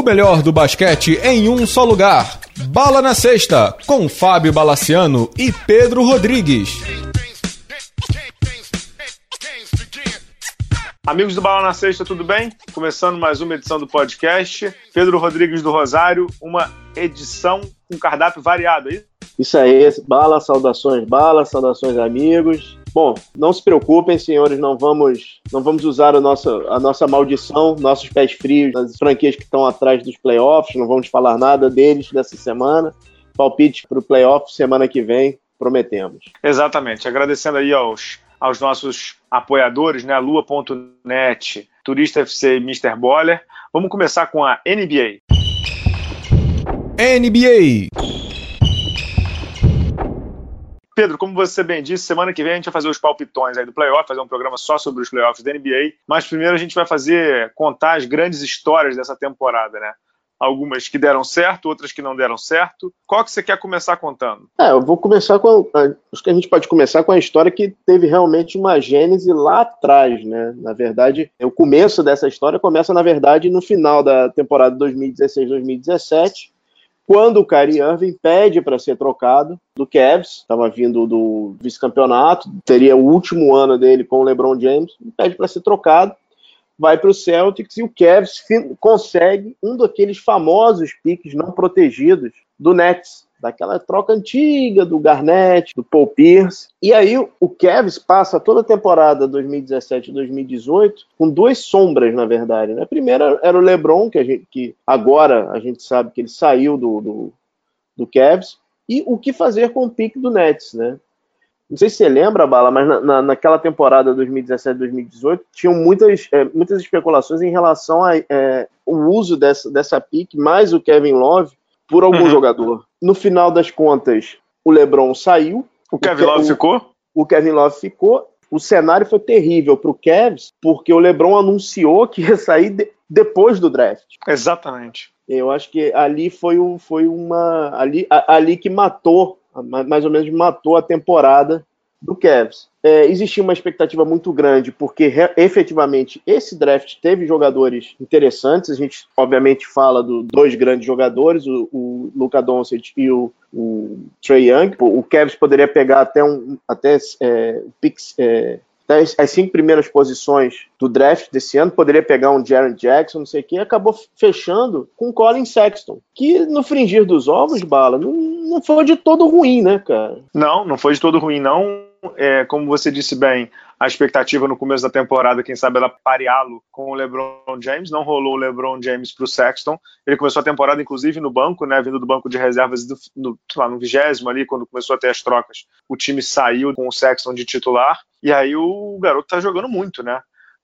O melhor do basquete em um só lugar. Bala na Sexta, com Fábio Balaciano e Pedro Rodrigues. Amigos do Bala na Sexta, tudo bem? Começando mais uma edição do podcast. Pedro Rodrigues do Rosário, uma edição com cardápio variado, aí? Isso aí, bala, saudações, bala, saudações, amigos. Bom, não se preocupem, senhores, não vamos, não vamos usar a nossa, a nossa maldição, nossos pés frios nas franquias que estão atrás dos playoffs, não vamos falar nada deles dessa semana. Palpite para o playoff semana que vem, prometemos. Exatamente. Agradecendo aí aos, aos nossos apoiadores, né? Lua.net, Turista FC e Mr. Boller. Vamos começar com a NBA. NBA. Pedro, como você bem disse, semana que vem a gente vai fazer os palpitões aí do playoff, fazer um programa só sobre os playoffs da NBA. Mas primeiro a gente vai fazer contar as grandes histórias dessa temporada, né? Algumas que deram certo, outras que não deram certo. Qual que você quer começar contando? É, eu vou começar com. Acho que a gente pode começar com a história que teve realmente uma gênese lá atrás, né? Na verdade, o começo dessa história começa, na verdade, no final da temporada 2016-2017 quando o Kyrie Irving pede para ser trocado do Cavs, estava vindo do vice-campeonato, teria o último ano dele com o LeBron James, pede para ser trocado, vai para o Celtics e o Cavs consegue um daqueles famosos piques não protegidos do Nets, daquela troca antiga do Garnett, do Paul Pierce. E aí o Cavs passa toda a temporada 2017 e 2018 com duas sombras, na verdade. Né? A primeira era o LeBron, que, a gente, que agora a gente sabe que ele saiu do, do, do Cavs, e o que fazer com o pique do Nets, né? Não sei se você lembra, Bala, mas na, na, naquela temporada 2017-2018 tinham muitas, é, muitas especulações em relação ao é, uso dessa, dessa pique, mais o Kevin Love, por algum uhum. jogador. No final das contas, o LeBron saiu. O Kevin Love ficou? O Kevin Love ficou. O cenário foi terrível para o Cavs, porque o LeBron anunciou que ia sair de, depois do draft. Exatamente. Eu acho que ali foi, foi uma. Ali, ali que matou, mais ou menos matou a temporada do Cavs. É, existia uma expectativa muito grande, porque efetivamente esse draft teve jogadores interessantes. A gente, obviamente, fala dos dois grandes jogadores, o, o Luka Doncic e o, o Trey Young. O Cavs poderia pegar até um até é, é, as cinco primeiras posições do draft desse ano, poderia pegar um Jaron Jackson, não sei o que, acabou fechando com Colin Sexton, que no fringir dos ovos, Bala, não, não foi de todo ruim, né, cara? Não, não foi de todo ruim, não. É, como você disse bem, a expectativa no começo da temporada, quem sabe, era pareá-lo com o LeBron James. Não rolou o LeBron James para o Sexton. Ele começou a temporada, inclusive, no banco, né, vindo do banco de reservas do, lá, no vigésimo ali, quando começou a ter as trocas. O time saiu com o Sexton de titular. E aí o garoto tá jogando muito, né?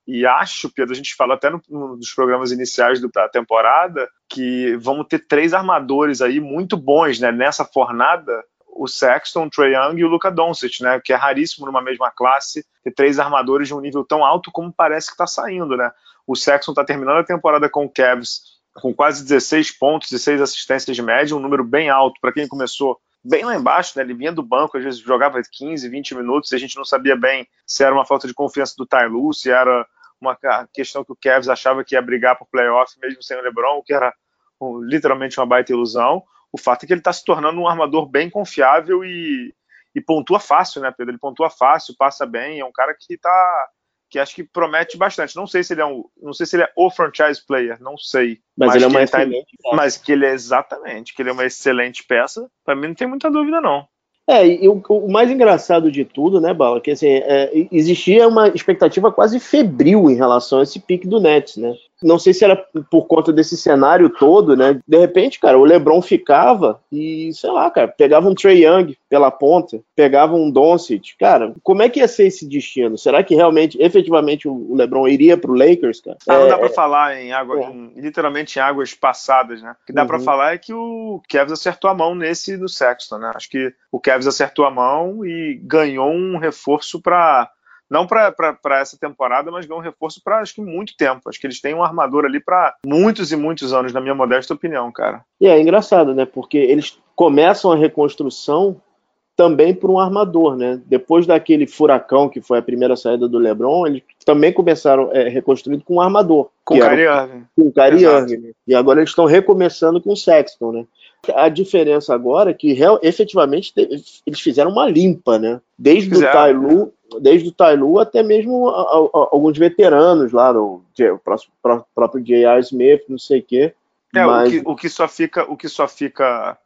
E acho, Pedro, a gente fala até no, no, nos programas iniciais do, da temporada, que vamos ter três armadores aí muito bons, né? Nessa fornada o Sexton, o Trae Young e o Luka Doncic, né? Que é raríssimo numa mesma classe ter três armadores de um nível tão alto como parece que está saindo, né? O Sexton está terminando a temporada com o Cavs com quase 16 pontos, 16 assistências de média, um número bem alto para quem começou bem lá embaixo, né? Ele vinha do banco, às vezes jogava 15, 20 minutos, e a gente não sabia bem se era uma falta de confiança do Ty Lue, se era uma questão que o Cavs achava que ia brigar por playoff mesmo sem o LeBron, o que era literalmente uma baita ilusão. O fato é que ele está se tornando um armador bem confiável e, e pontua fácil, né, Pedro? Ele pontua fácil, passa bem, é um cara que tá que acho que promete bastante. Não sei se ele é um, não sei se ele é o franchise player, não sei. Mas, mas ele é uma excelente tá, Mas que ele é exatamente, que ele é uma excelente peça. Para mim não tem muita dúvida não. É, e o, o, mais engraçado de tudo, né, Bala, que assim, é, existia uma expectativa quase febril em relação a esse pique do Nets, né? Não sei se era por conta desse cenário todo, né? De repente, cara, o LeBron ficava e, sei lá, cara, pegava um Trey Young pela ponta, pegava um Doncic. Cara, como é que ia ser esse destino? Será que realmente, efetivamente, o LeBron iria pro Lakers, cara? Ah, não dá pra falar em água, é. em, literalmente em águas passadas, né? O que dá uhum. pra falar é que o Cavs acertou a mão nesse do Sexton, né? Acho que o Cavs acertou a mão e ganhou um reforço para não para essa temporada, mas ganhou um reforço para acho que muito tempo. Acho que eles têm um armador ali para muitos e muitos anos, na minha modesta opinião, cara. E é engraçado, né? Porque eles começam a reconstrução também por um armador, né? Depois daquele furacão que foi a primeira saída do LeBron, eles também começaram é, reconstruindo com um armador. Com o Kyrie Irving. Com o Kyrie Irving. E agora eles estão recomeçando com o Sexton, né? A diferença agora é que real, efetivamente eles fizeram uma limpa, né? Desde o Tailu, desde o Tailu até mesmo a, a, a, alguns veteranos lá, o, o próximo, próprio J.R. Smith, não sei o quê. É, mas... o, que, o que só fica, o que só fica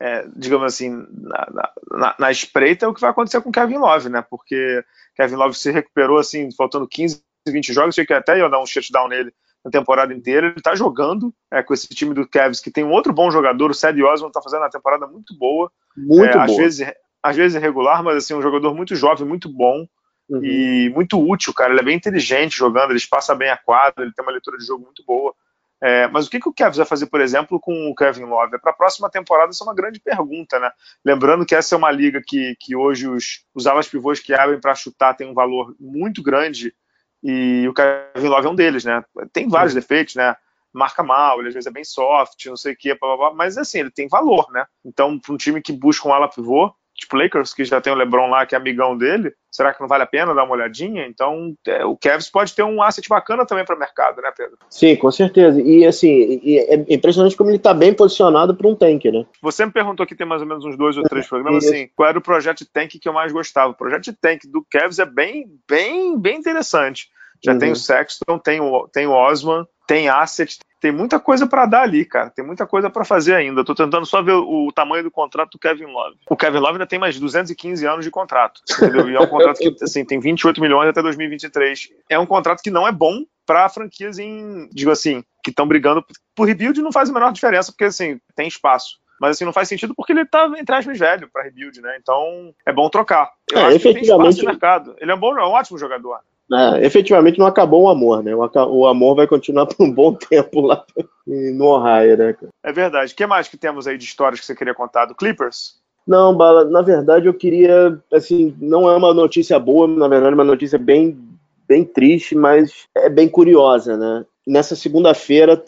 é, digamos assim, na, na, na, espreita é o que vai acontecer com Kevin Love, né? Porque Kevin Love se recuperou, assim, faltando 15, 20 jogos, sei que até ia dar um shutdown nele na temporada inteira. Ele tá jogando é, com esse time do Cavs, que tem um outro bom jogador, o Cedi Osman tá fazendo uma temporada muito boa. Muito é, boa. Às vezes, às vezes irregular, mas assim, um jogador muito jovem, muito bom. Uhum. E muito útil, cara. Ele é bem inteligente jogando, ele passa bem a quadra, ele tem uma leitura de jogo muito boa. É, mas o que, que o Cavs vai fazer, por exemplo, com o Kevin Love? É para a próxima temporada, isso é uma grande pergunta, né? Lembrando que essa é uma liga que, que hoje os, os alas pivôs que abrem para chutar tem um valor muito grande e o Kevin Love é um deles, né? Tem vários defeitos, né? Marca mal, ele às vezes é bem soft, não sei o que, mas assim, ele tem valor, né? Então, para um time que busca um ala pivô, tipo Lakers, que já tem o LeBron lá, que é amigão dele, será que não vale a pena dar uma olhadinha? Então, é, o Cavs pode ter um asset bacana também para o mercado, né, Pedro? Sim, com certeza. E assim, e é impressionante como ele está bem posicionado para um tank, né? Você me perguntou que tem mais ou menos uns dois ou três programas, assim, qual era o projeto de tank que eu mais gostava? O projeto de tank do Cavs é bem, bem, bem interessante. Já uhum. tem o Sexton, tem o, tem o Osman, tem asset, tem muita coisa para dar ali, cara. Tem muita coisa para fazer ainda. Tô tentando só ver o, o, tamanho do contrato do Kevin Love. O Kevin Love ainda tem mais 215 anos de contrato. Entendeu? E é um contrato que assim, tem 28 milhões até 2023. É um contrato que não é bom para franquias em, digo assim, que estão brigando por rebuild não faz a menor diferença, porque assim, tem espaço. Mas assim, não faz sentido porque ele tá, entre aspas, velho para rebuild, né? Então é bom trocar. Eu é, acho efetivamente... que tem espaço no mercado. Ele é um bom, é um ótimo jogador. É, efetivamente não acabou o amor, né? O, amor vai continuar por um bom tempo lá no Ohio, né? É verdade. O que mais que temos aí de histórias que você queria contar? Do Clippers? Não, Bala, na verdade eu queria, assim, não é uma notícia boa, na verdade é uma notícia bem, bem triste, mas é bem curiosa, né? Nessa segunda-feira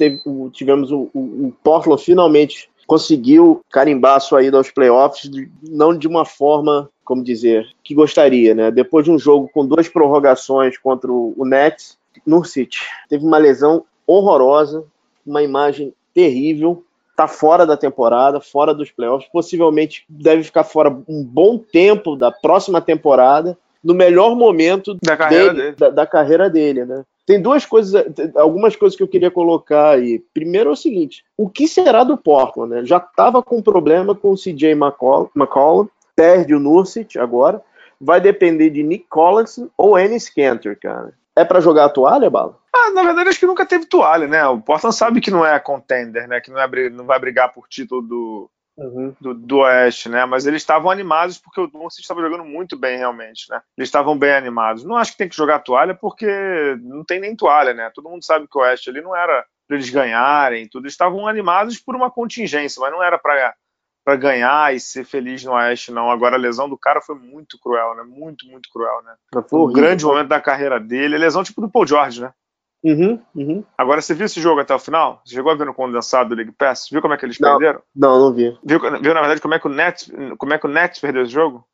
tivemos o, o, o Portland finalmente conseguiu carimbar a sua ida aos playoffs, não de uma forma como dizer, que gostaria, né? Depois de um jogo com duas prorrogações contra o Nets, no City, teve uma lesão horrorosa, uma imagem terrível, tá fora da temporada, fora dos playoffs, possivelmente deve ficar fora um bom tempo da próxima temporada, no melhor momento da carreira dele, dele. Da, da, carreira dele, né? Tem duas coisas, algumas coisas que eu queria colocar aí. Primeiro é o seguinte: o que será do Portland? Né? Já estava com problema com o CJ McCollum, perde o Nursic agora. Vai depender de Nick Collins ou Ennis Cantor, cara. É para jogar a toalha, Bala? Ah, na verdade, acho que nunca teve toalha, né? O Portland sabe que não é contender, né? Que não, é, não vai brigar por título do, uhum. do, do, Oeste, né? Mas eles estavam animados porque o Doncic estava jogando muito bem, realmente, né? Eles estavam bem animados. Não acho que tem que jogar toalha porque não tem nem toalha, né? Todo mundo sabe que o Oeste ali não era para eles ganharem, tudo. Eles estavam animados por uma contingência, mas não era para para ganhar e ser feliz no Oeste, não. Agora a lesão do cara foi muito cruel, né? Muito, muito cruel, né? Foi um grande momento da carreira dele. A lesão tipo do Paul George, né? Uhum, uhum. Agora, você viu esse jogo até o final? Você chegou a ver no condensado do League Pass? Viu como é que eles não, perderam? Não, não vi. Viu, viu, na verdade, como é que o Nets, como é que o Nets perdeu esse jogo?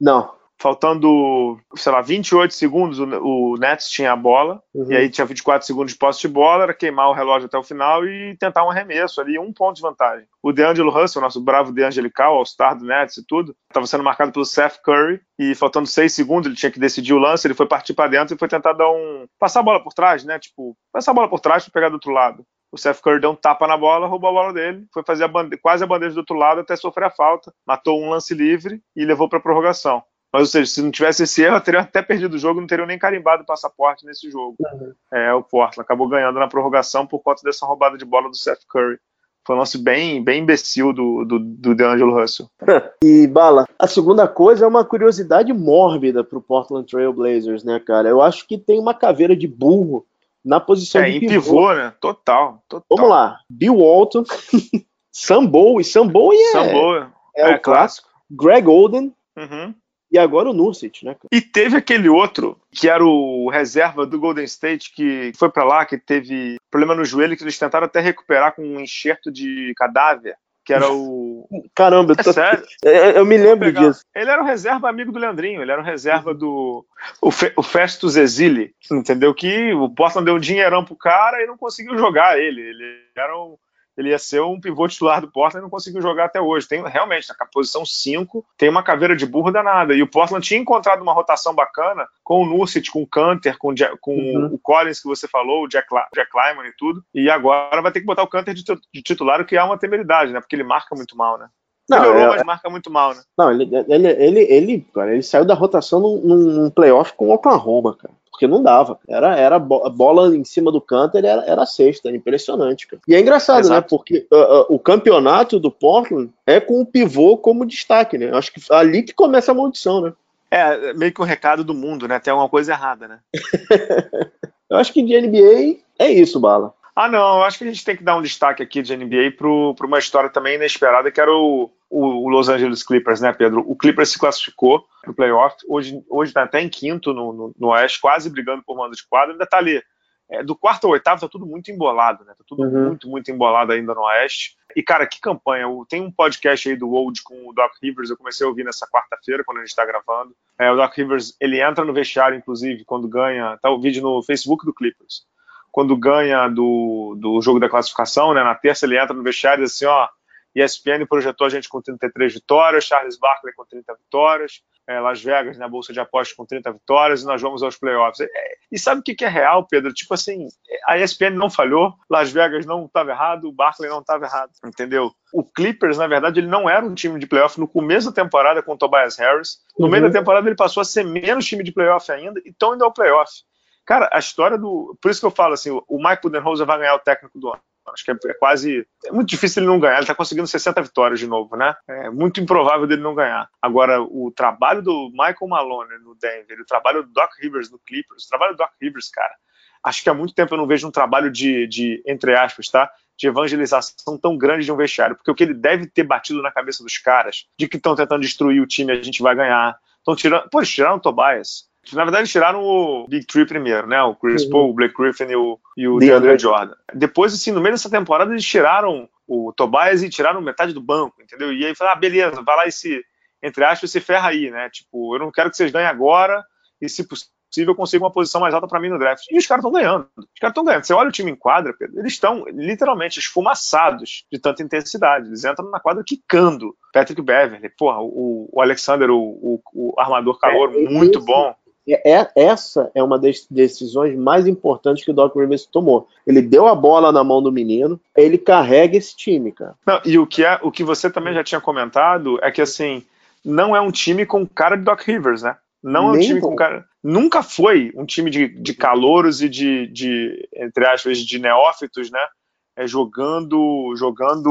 Não faltando, sei lá, 28 segundos, o, o Nets tinha a bola, uhum. e aí tinha 24 segundos de posse de bola, era queimar o relógio até o final e tentar um arremesso ali, um ponto de vantagem. O DeAngelo Russell, nosso bravo DeAngelical, All-Star do Nets e tudo, estava sendo marcado pelo Seth Curry, e faltando 6 segundos, ele tinha que decidir o lance, ele foi partir para dentro e foi tentar dar um... passar a bola por trás, né, tipo, passar a bola por trás para pegar do outro lado. O Seth Curry deu um tapa na bola, roubou a bola dele, foi fazer a bande... quase a bandeja do outro lado até sofrer a falta, matou um lance livre e levou para prorrogação. Mas, ou seja, se não tivesse esse erro, eu teria até perdido o jogo, não teria nem carimbado o passaporte nesse jogo. Uhum. É, o Portland acabou ganhando na prorrogação por conta dessa roubada de bola do Seth Curry. Foi um lance bem, bem imbecil do, do, do DeAngelo Russell. e, Bala, a segunda coisa é uma curiosidade mórbida pro Portland Trail Blazers, né, cara? Eu acho que tem uma caveira de burro na posição é, de pivô. pivô, né? Total, total. Vamos lá. Bill Walton, Sam Bowie. Sam Bowie é, Sam Bowie. é, é o clássico. Greg Oden. Uhum e agora o Nursic, né? E teve aquele outro, que era o reserva do Golden State, que foi para lá, que teve problema no joelho, que eles tentaram até recuperar com um enxerto de cadáver. que era o. Caramba, é tô... sério? Eu, eu me lembro disso. Ele era o reserva amigo do Leandrinho, ele era o reserva do. O, Fe... o Festus Exili, entendeu? Que o Portland deu um dinheirão pro cara e não conseguiu jogar ele. Ele era um ele ia ser um pivô titular do Portland e não conseguiu jogar até hoje. Tem realmente, na posição 5, tem uma caveira de burro danada. E o Portland tinha encontrado uma rotação bacana com o Nursit, com o Canter, com, com uhum. o Collins que você falou, o Jack, Jack Lyman e tudo. E agora vai ter que botar o Canter de, de titular, o que é uma temeridade, né? Porque ele marca muito mal, né? Não, Melhorou, é, mas marca muito mal, né? Não, ele, ele, ele, ele, cara, ele saiu da rotação num, num playoff com o Oklahoma, cara porque não dava. Era, era bola em cima do canto, era, era sexta, era impressionante, cara. E é engraçado, né, Exato. né? Porque uh, uh, o campeonato do Portland é com o pivô como destaque, né? Acho que ali que começa a maldição, né? É, meio que o um recado do mundo, né? Tem alguma coisa errada, né? eu acho que de NBA é isso, Bala. Ah, não, eu acho que a gente tem que dar um destaque aqui de NBA para uma história também inesperada, que era o, o, Los Angeles Clippers, né, Pedro? O Clippers se classificou no playoff, hoje está até em quinto no, no, no, Oeste, quase brigando por mando de quadro, ainda está ali. É, do quarto ao oitavo tá tudo muito embolado, né? Tá tudo uhum. muito, muito embolado ainda no Oeste. E, cara, que campanha. Tem um podcast aí do Old com o Doc Rivers, eu comecei a ouvir nessa quarta-feira, quando a gente tá gravando. É, o Doc Rivers, ele entra no vestiário, inclusive, quando ganha, tá o vídeo no Facebook do Clippers quando ganha do, do jogo da classificação, né? Na terça ele entra no vestiário e diz assim, ó, ESPN projetou a gente com 33 vitórias, Charles Barkley com 30 vitórias, é, Las Vegas na bolsa de apostas com 30 vitórias e nós vamos aos playoffs. É, e sabe o que, que é real, Pedro? Tipo assim, a ESPN não falhou, Las Vegas não estava errado, o Barkley não estava errado, entendeu? O Clippers, na verdade, ele não era um time de playoff no começo da temporada com o Tobias Harris. No uhum. meio da temporada ele passou a ser menos time de playoff ainda e estão indo ao playoff. Cara, a história do. Por isso que eu falo assim: o Mike Budenholzer vai ganhar o técnico do ano. Acho que é, é, quase. É muito difícil ele não ganhar. Ele tá conseguindo 60 vitórias de novo, né? É muito improvável dele não ganhar. Agora, o trabalho do Michael Malone no Denver, o trabalho do Doc Rivers no Clippers, o trabalho do Doc Rivers, cara. Acho que há muito tempo eu não vejo um trabalho de, de entre aspas, tá? De evangelização tão grande de um vestiário. Porque o que ele deve ter batido na cabeça dos caras, de que estão tentando destruir o time, a gente vai ganhar. Estão tirando. Pô, tiraram o Tobias. Na verdade, eles tiraram o Big Three primeiro, né? O Chris uhum. Paul, o Blake Griffin e o, e o DeAndre Jordan. Depois, assim, no meio dessa temporada, eles tiraram o Tobias e tiraram metade do banco, entendeu? E aí falaram, ah, beleza, vai lá e se, entre aspas, se ferra aí, né? Tipo, eu não quero que vocês ganhem agora e, se possível, consiga uma posição mais alta para mim no draft. E os caras estão ganhando. Os caras estão ganhando. Você olha o time em quadra, Pedro, eles estão literalmente esfumaçados de tanta intensidade. Eles entram na quadra quicando. Patrick Beverly, porra, o, o Alexander, o, o, o armador calor, é, muito bom. É, é, essa é uma das decisões mais importantes que o Doc Rivers tomou. Ele deu a bola na mão do menino, ele carrega esse time, cara. Não, e o que é, o que você também já tinha comentado é que assim, não é um time com cara de Doc Rivers, né? Não Nem é um time bom. com cara. Nunca foi um time de, de calouros e de, de, entre aspas, de neófitos, né? É, jogando, jogando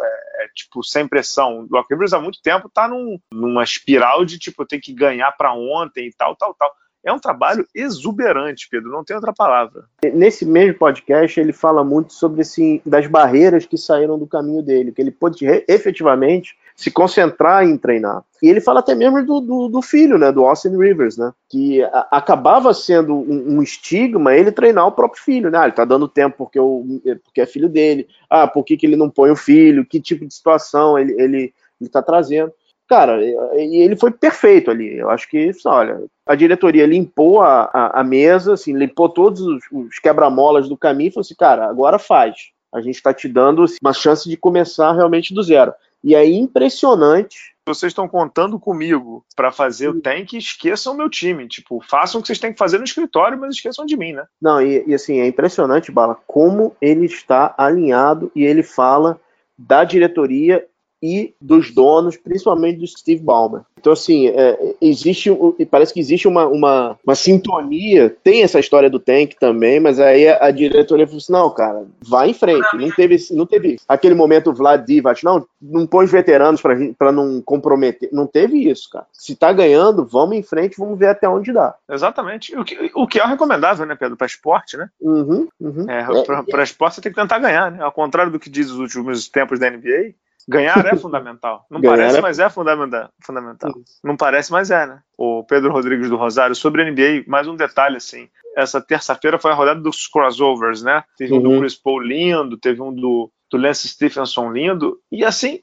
é, tipo sem pressão. O Doc Rivers há muito tempo está num, numa espiral de tipo eu tenho que ganhar para ontem e tal, tal, tal. É um trabalho exuberante, Pedro, não tem outra palavra. Nesse mesmo podcast, ele fala muito sobre assim, das barreiras que saíram do caminho dele, que ele pôde efetivamente se concentrar em treinar. E ele fala até mesmo do, do, do filho, né, do Austin Rivers, né, que a, acabava sendo um, um, estigma ele treinar o próprio filho, né, ah, ele tá dando tempo porque, o, porque é filho dele, ah, por que, que ele não põe o filho, que tipo de situação ele, ele, ele tá trazendo. Cara, ele foi perfeito ali. Eu acho que, olha, a diretoria limpou a, a, a mesa, assim, limpou todos os, os quebra-molas do caminho e falou assim, cara, agora faz. A gente está te dando uma chance de começar realmente do zero. E é impressionante. Vocês estão contando comigo para fazer o tank, esqueçam o meu time. Tipo, façam o que vocês têm que fazer no escritório, mas esqueçam de mim, né? Não, e, e assim, é impressionante, Bala, como ele está alinhado e ele fala da diretoria e dos donos, principalmente do Steve Ballmer. Então, assim, é, existe, parece que existe uma, uma, uma, sintonia. Tem essa história do Tank também, mas aí a, a diretoria falou assim: não, cara, vai em frente. Não teve, não teve aquele momento Vlad Divac, não, não põe os veteranos para não comprometer. Não teve isso, cara. Se tá ganhando, vamos em frente, vamos ver até onde dá. Exatamente. O que, o que é recomendável, né, Pedro, para esporte, né? Uhum, uhum. É, para é, esporte você tem que tentar ganhar, né? Ao contrário do que diz os últimos tempos da NBA Ganhar é fundamental. Não Ganhar parece, é... mas é fundamental. fundamental. Não parece, mas é, né? O Pedro Rodrigues do Rosário, sobre a NBA, mais um detalhe assim. Essa terça-feira foi a rodada dos crossovers, né? Teve uhum. um do uhum. Chris Paul lindo, teve um do, do Lance Stephenson lindo. E assim,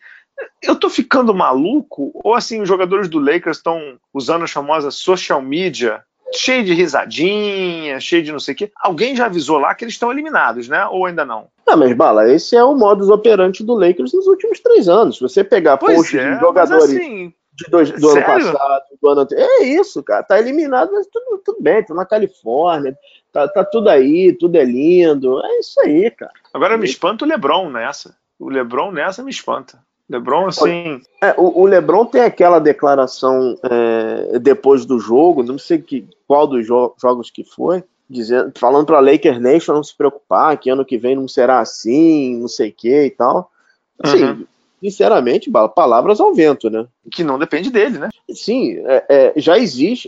eu tô ficando maluco? Ou assim, os jogadores do Lakers estão usando a famosa social media, cheio de risadinha, cheio de não sei o quê. Alguém já avisou lá que eles estão eliminados, né? Ou ainda não? Não, mas Bala, esse é o modus operandi do Lakers nos últimos três anos. Se você pegar pois posts é, de jogadores assim, de dois, do sério? ano passado, do ano anterior, é isso, cara. Tá eliminado, mas tudo, tudo bem, tá na Califórnia, tá, tá tudo aí, tudo é lindo. É isso aí, cara. Agora me espanta o Lebron nessa. O Lebron nessa me espanta. LeBron, assim. É, o, o, LeBron tem aquela declaração é, depois do jogo, não sei que, qual dos jo jogos que foi, dizendo, falando para a Lakers Nation não se preocupar, que ano que vem não será assim, não sei o que e tal. Assim, uhum. sinceramente, palavras ao vento, né? Que não depende dele, né? Sim, é, é, já existe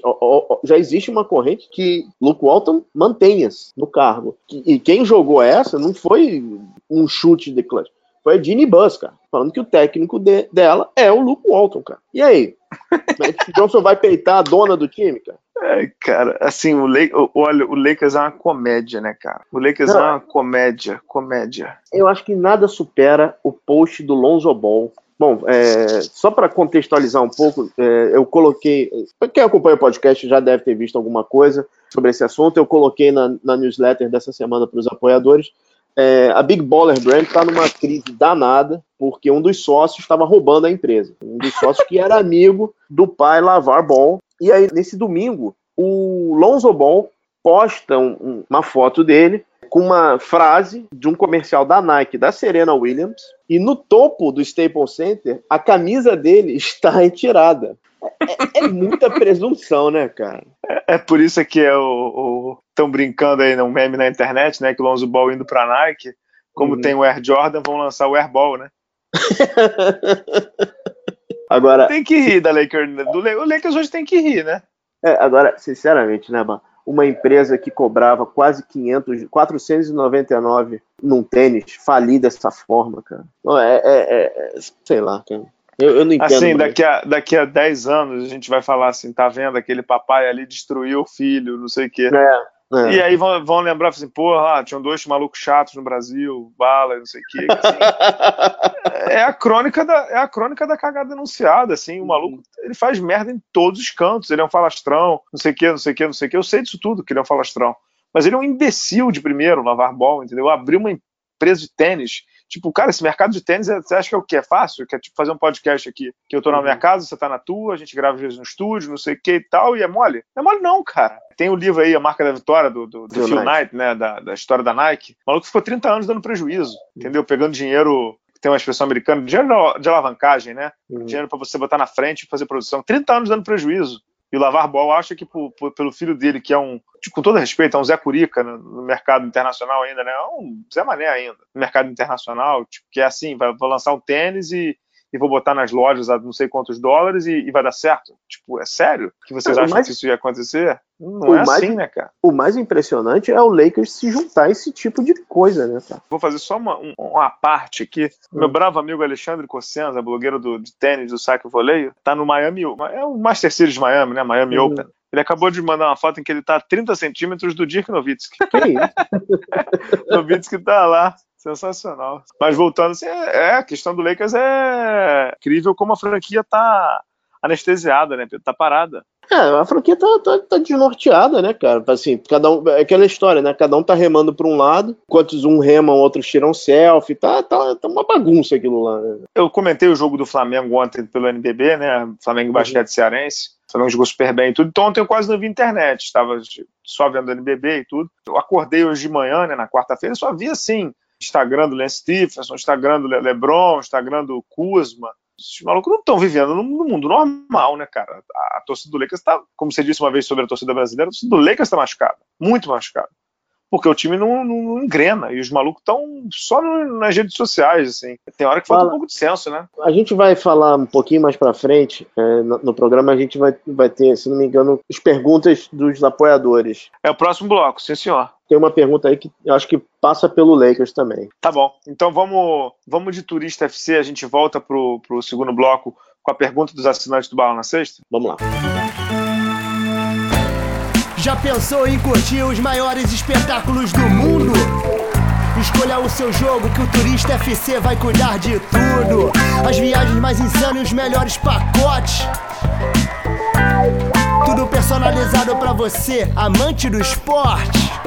já existe uma corrente que Luke Walton mantenha-se no cargo. E quem jogou essa não foi um chute de clutch foi a Ginny Bus, cara, falando que o técnico de, dela é o Luke Walton, cara. E aí? o Johnson vai peitar a dona do time, cara? É, cara, assim, o, Le olha, o Lakers é uma comédia, né, cara? O Lakers Não, é uma comédia, comédia. Eu acho que nada supera o post do Lonzo Ball. Bom, é, só para contextualizar um pouco, é, eu coloquei. Quem acompanha o podcast já deve ter visto alguma coisa sobre esse assunto. Eu coloquei na, na newsletter dessa semana para os apoiadores é, a Big Baller Brand está numa crise danada, porque um dos sócios estava roubando a empresa. Um dos sócios que era amigo do pai Lavar Ball. E aí, nesse domingo, o Lonzo Ball posta um, uma foto dele com uma frase de um comercial da Nike, da Serena Williams, e no topo do Staples Center, a camisa dele está retirada. É, é muita presunção, né, cara? É, é, por isso que é. Estão brincando aí num meme na internet, né? Que o Lonzo Ball indo pra Nike. Como uhum. tem o Air Jordan, vão lançar o Air Ball, né? agora. Tem que rir da Lakers. Do, o Lakers hoje tem que rir, né? É, agora, sinceramente, né, mano? Uma empresa que cobrava quase 500, 499 num tênis, falir dessa forma, cara. É, é, é, sei lá, cara. Eu, eu não entendo. Assim, daqui a, daqui a 10 anos a gente vai falar assim, tá vendo? Aquele papai ali destruiu o filho, não sei o quê. É. É. E aí vão, vão lembrar assim, porra, ah, tinham dois malucos chatos no Brasil, bala, não sei o quê. Assim. é a crônica da é a crônica da cagada anunciada, assim, o maluco, ele faz merda em todos os cantos, ele é um falastrão, não sei o quê, não sei o quê, não sei o quê. Eu sei disso tudo, que ele é um falastrão. Mas ele é um imbecil de primeiro, lavar bol, entendeu? Abriu uma empresa de tênis Tipo, cara, esse mercado de tênis, você acha que é o que? É fácil? Que é tipo fazer um podcast aqui, que eu tô na minha uhum. casa, você tá na tua, a gente grava às vezes no estúdio, não sei o que e tal, e é mole? Não é mole não, cara. Tem o livro aí, A Marca da Vitória, do, do, do Phil Knight, Knight, né, da, da história da Nike. O maluco ficou 30 anos dando prejuízo, uhum. entendeu? Pegando dinheiro tem uma expressão americana, dinheiro de alavancagem, né? Uhum. Dinheiro para você botar na frente e fazer produção. 30 anos dando prejuízo. E o Lavar Ball acha que por, por, pelo filho dele, que é um, com todo respeito, é um Zé Curica no, mercado internacional ainda, né? É um Zé Mané ainda, no mercado internacional, tipo, que é assim, vai, vou lançar um tênis e, e vou botar nas lojas a não sei quantos dólares e, e vai dar certo. Tipo, é sério que vocês acham mais, que isso ia acontecer? Não é mais, assim, né, cara? O mais impressionante é o Lakers se juntar a esse tipo de coisa, né, cara? Vou fazer só uma, uma parte aqui. Hum. Meu bravo amigo Alexandre Cossenza, blogueiro do, de tênis do saque voleio, tá no Miami, é o Master Series de Miami, né, Miami hum. Open. Ele acabou de mandar uma foto em que ele tá a 30 centímetros do Dirk Nowitzki. Que isso? Nowitzki tá lá Sensacional. Mas voltando, assim, é, é, a questão do Lakers é incrível como a franquia tá anestesiada, né? Tá parada. É, a franquia tá, tá, tá, desnorteada, né, cara? Assim, cada um, é aquela história, né? Cada um tá remando para um lado, enquanto um remam, outros tiram selfie, tá, tá, tá uma bagunça aquilo lá. Né? Eu comentei o jogo do Flamengo ontem pelo NBB, né? Flamengo Basquete uhum. Cearense. O Flamengo jogou super bem e tudo. Então ontem eu quase não vi internet, estava só vendo o NBB e tudo. Eu acordei hoje de manhã, né, na quarta-feira, só vi assim, Instagram do Lance Stephenson, Instagram do LeBron, Instagram do Kuzma. Esses malucos não estão vivendo no mundo normal, né, cara? A, a torcida do Lakers está, como você disse uma vez sobre a torcida brasileira, a torcida do Lakers está machucada, muito machucada porque o time não, não, não engrena e os malucos estão só no, nas redes sociais, assim. Tem hora que falta Fala. um pouco de senso, né? A gente vai falar um pouquinho mais para frente é, no, no, programa, a gente vai, vai ter, se não me engano, as perguntas dos apoiadores. É o próximo bloco, sim senhor. Tem uma pergunta aí que eu acho que passa pelo Lakers também. Tá bom. Então vamos, vamos de Turista FC, a gente volta pro, pro segundo bloco com a pergunta dos assinantes do Bala na Sexta? Vamos lá. Já pensou em curtir os maiores espetáculos do mundo? Escolha o seu jogo que o Turista FC vai cuidar de tudo. As viagens mais insanas e os melhores pacotes. Tudo personalizado para você, amante do esporte.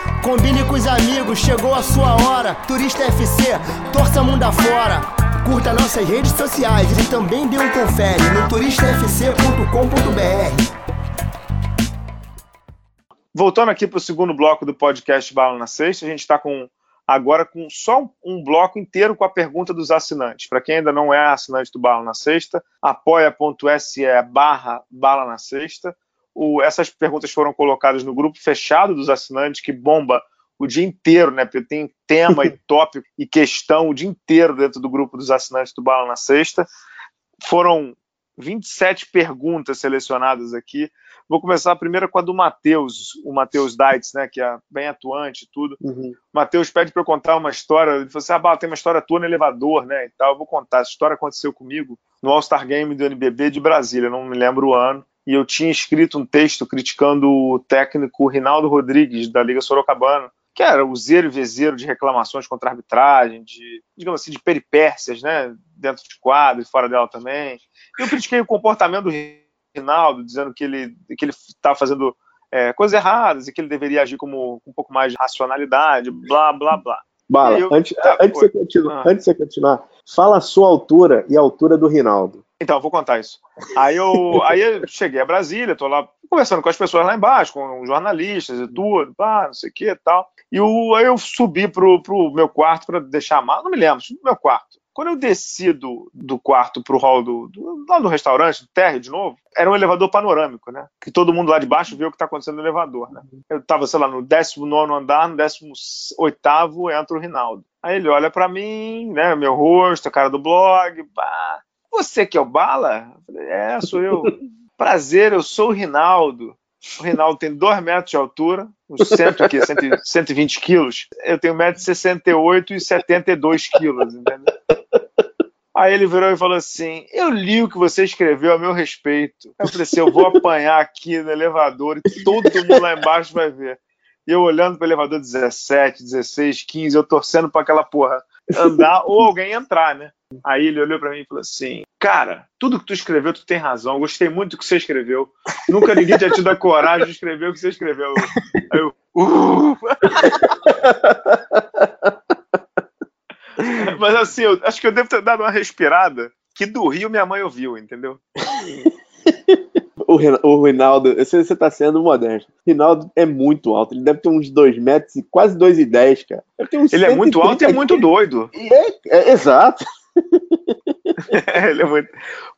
Combine com os amigos, chegou a sua hora. Turista FC, torça mundo afora. Curta nossas redes sociais e também dê um confere no turistafc.com.br. Voltando aqui para o segundo bloco do podcast Bala na Sexta, a gente está com agora com só um bloco inteiro com a pergunta dos assinantes. Para quem ainda não é assinante do Bala na Sexta, apoia.se barra Bala na Sexta o, essas perguntas foram colocadas no grupo fechado dos assinantes, que bomba o dia inteiro, né? Porque tem tema e tópico e questão o dia inteiro dentro do grupo dos assinantes do Bala na Sexta. Foram 27 perguntas selecionadas aqui. Vou começar primeiro com a do Matheus, o Matheus Dites, né, que é bem atuante e tudo. Uhum. O Matheus pede para eu contar uma história. Ele falou assim: ah, tem uma história tua no elevador, né? E tal. Eu vou contar. Essa história aconteceu comigo no All-Star Game do NBB de Brasília, não me lembro o ano e eu tinha escrito um texto criticando o técnico Rinaldo Rodrigues, da Liga Sorocabana, que era o zero e vezeiro de reclamações contra a arbitragem, de, digamos assim, de peripécias, né, dentro de quadro e fora dela também. Eu critiquei o comportamento do Rinaldo, dizendo que ele que ele estava fazendo é, coisas erradas e que ele deveria agir como, com um pouco mais de racionalidade, blá, blá, blá. Bala, eu, antes, tá, antes, de você continuar, ah. antes você continuar, fala a sua altura e a altura do Rinaldo. Então, vou contar isso. Aí eu, aí eu cheguei a Brasília, tô lá conversando com as pessoas lá embaixo, com jornalistas e tudo, pá, não sei o que e tal. E o, aí eu subi pro, pro meu quarto para deixar a mala, não me lembro, subi pro meu quarto. Quando eu desci do, do quarto pro hall do, do, lá do restaurante, do térreo de novo, era um elevador panorâmico, né? Que todo mundo lá de baixo vê o que está acontecendo no elevador, né? Eu tava, sei lá, no 19 andar, no 18 entra o Rinaldo. Aí ele olha para mim, né? Meu rosto, a cara do blog, pá. Você que é o Bala? Eu falei, é, sou eu. Prazer, eu sou o Rinaldo. O Rinaldo tem 2 metros de altura, uns 100, aqui, 120 quilos. Eu tenho 1,68m e 72 quilos, entendeu? Aí ele virou e falou assim: Eu li o que você escreveu a meu respeito. Eu falei assim: Eu vou apanhar aqui no elevador e todo mundo lá embaixo vai ver. E eu olhando para o elevador 17, 16, 15, eu torcendo para aquela porra andar ou alguém entrar, né? Aí ele olhou para mim e falou assim: Cara, tudo que tu escreveu, tu tem razão. Gostei muito do que você escreveu. Nunca ninguém tinha tido a coragem de escrever o que você escreveu. Aí eu. Uh! Mas assim, eu acho que eu devo ter dado uma respirada que do Rio minha mãe ouviu, entendeu? o, o Rinaldo, você está sendo modesto. O Rinaldo é muito alto, ele deve ter uns 2 metros e quase 2,10, cara. Ele é muito alto e é muito doido. É, é, exato. ele é muito,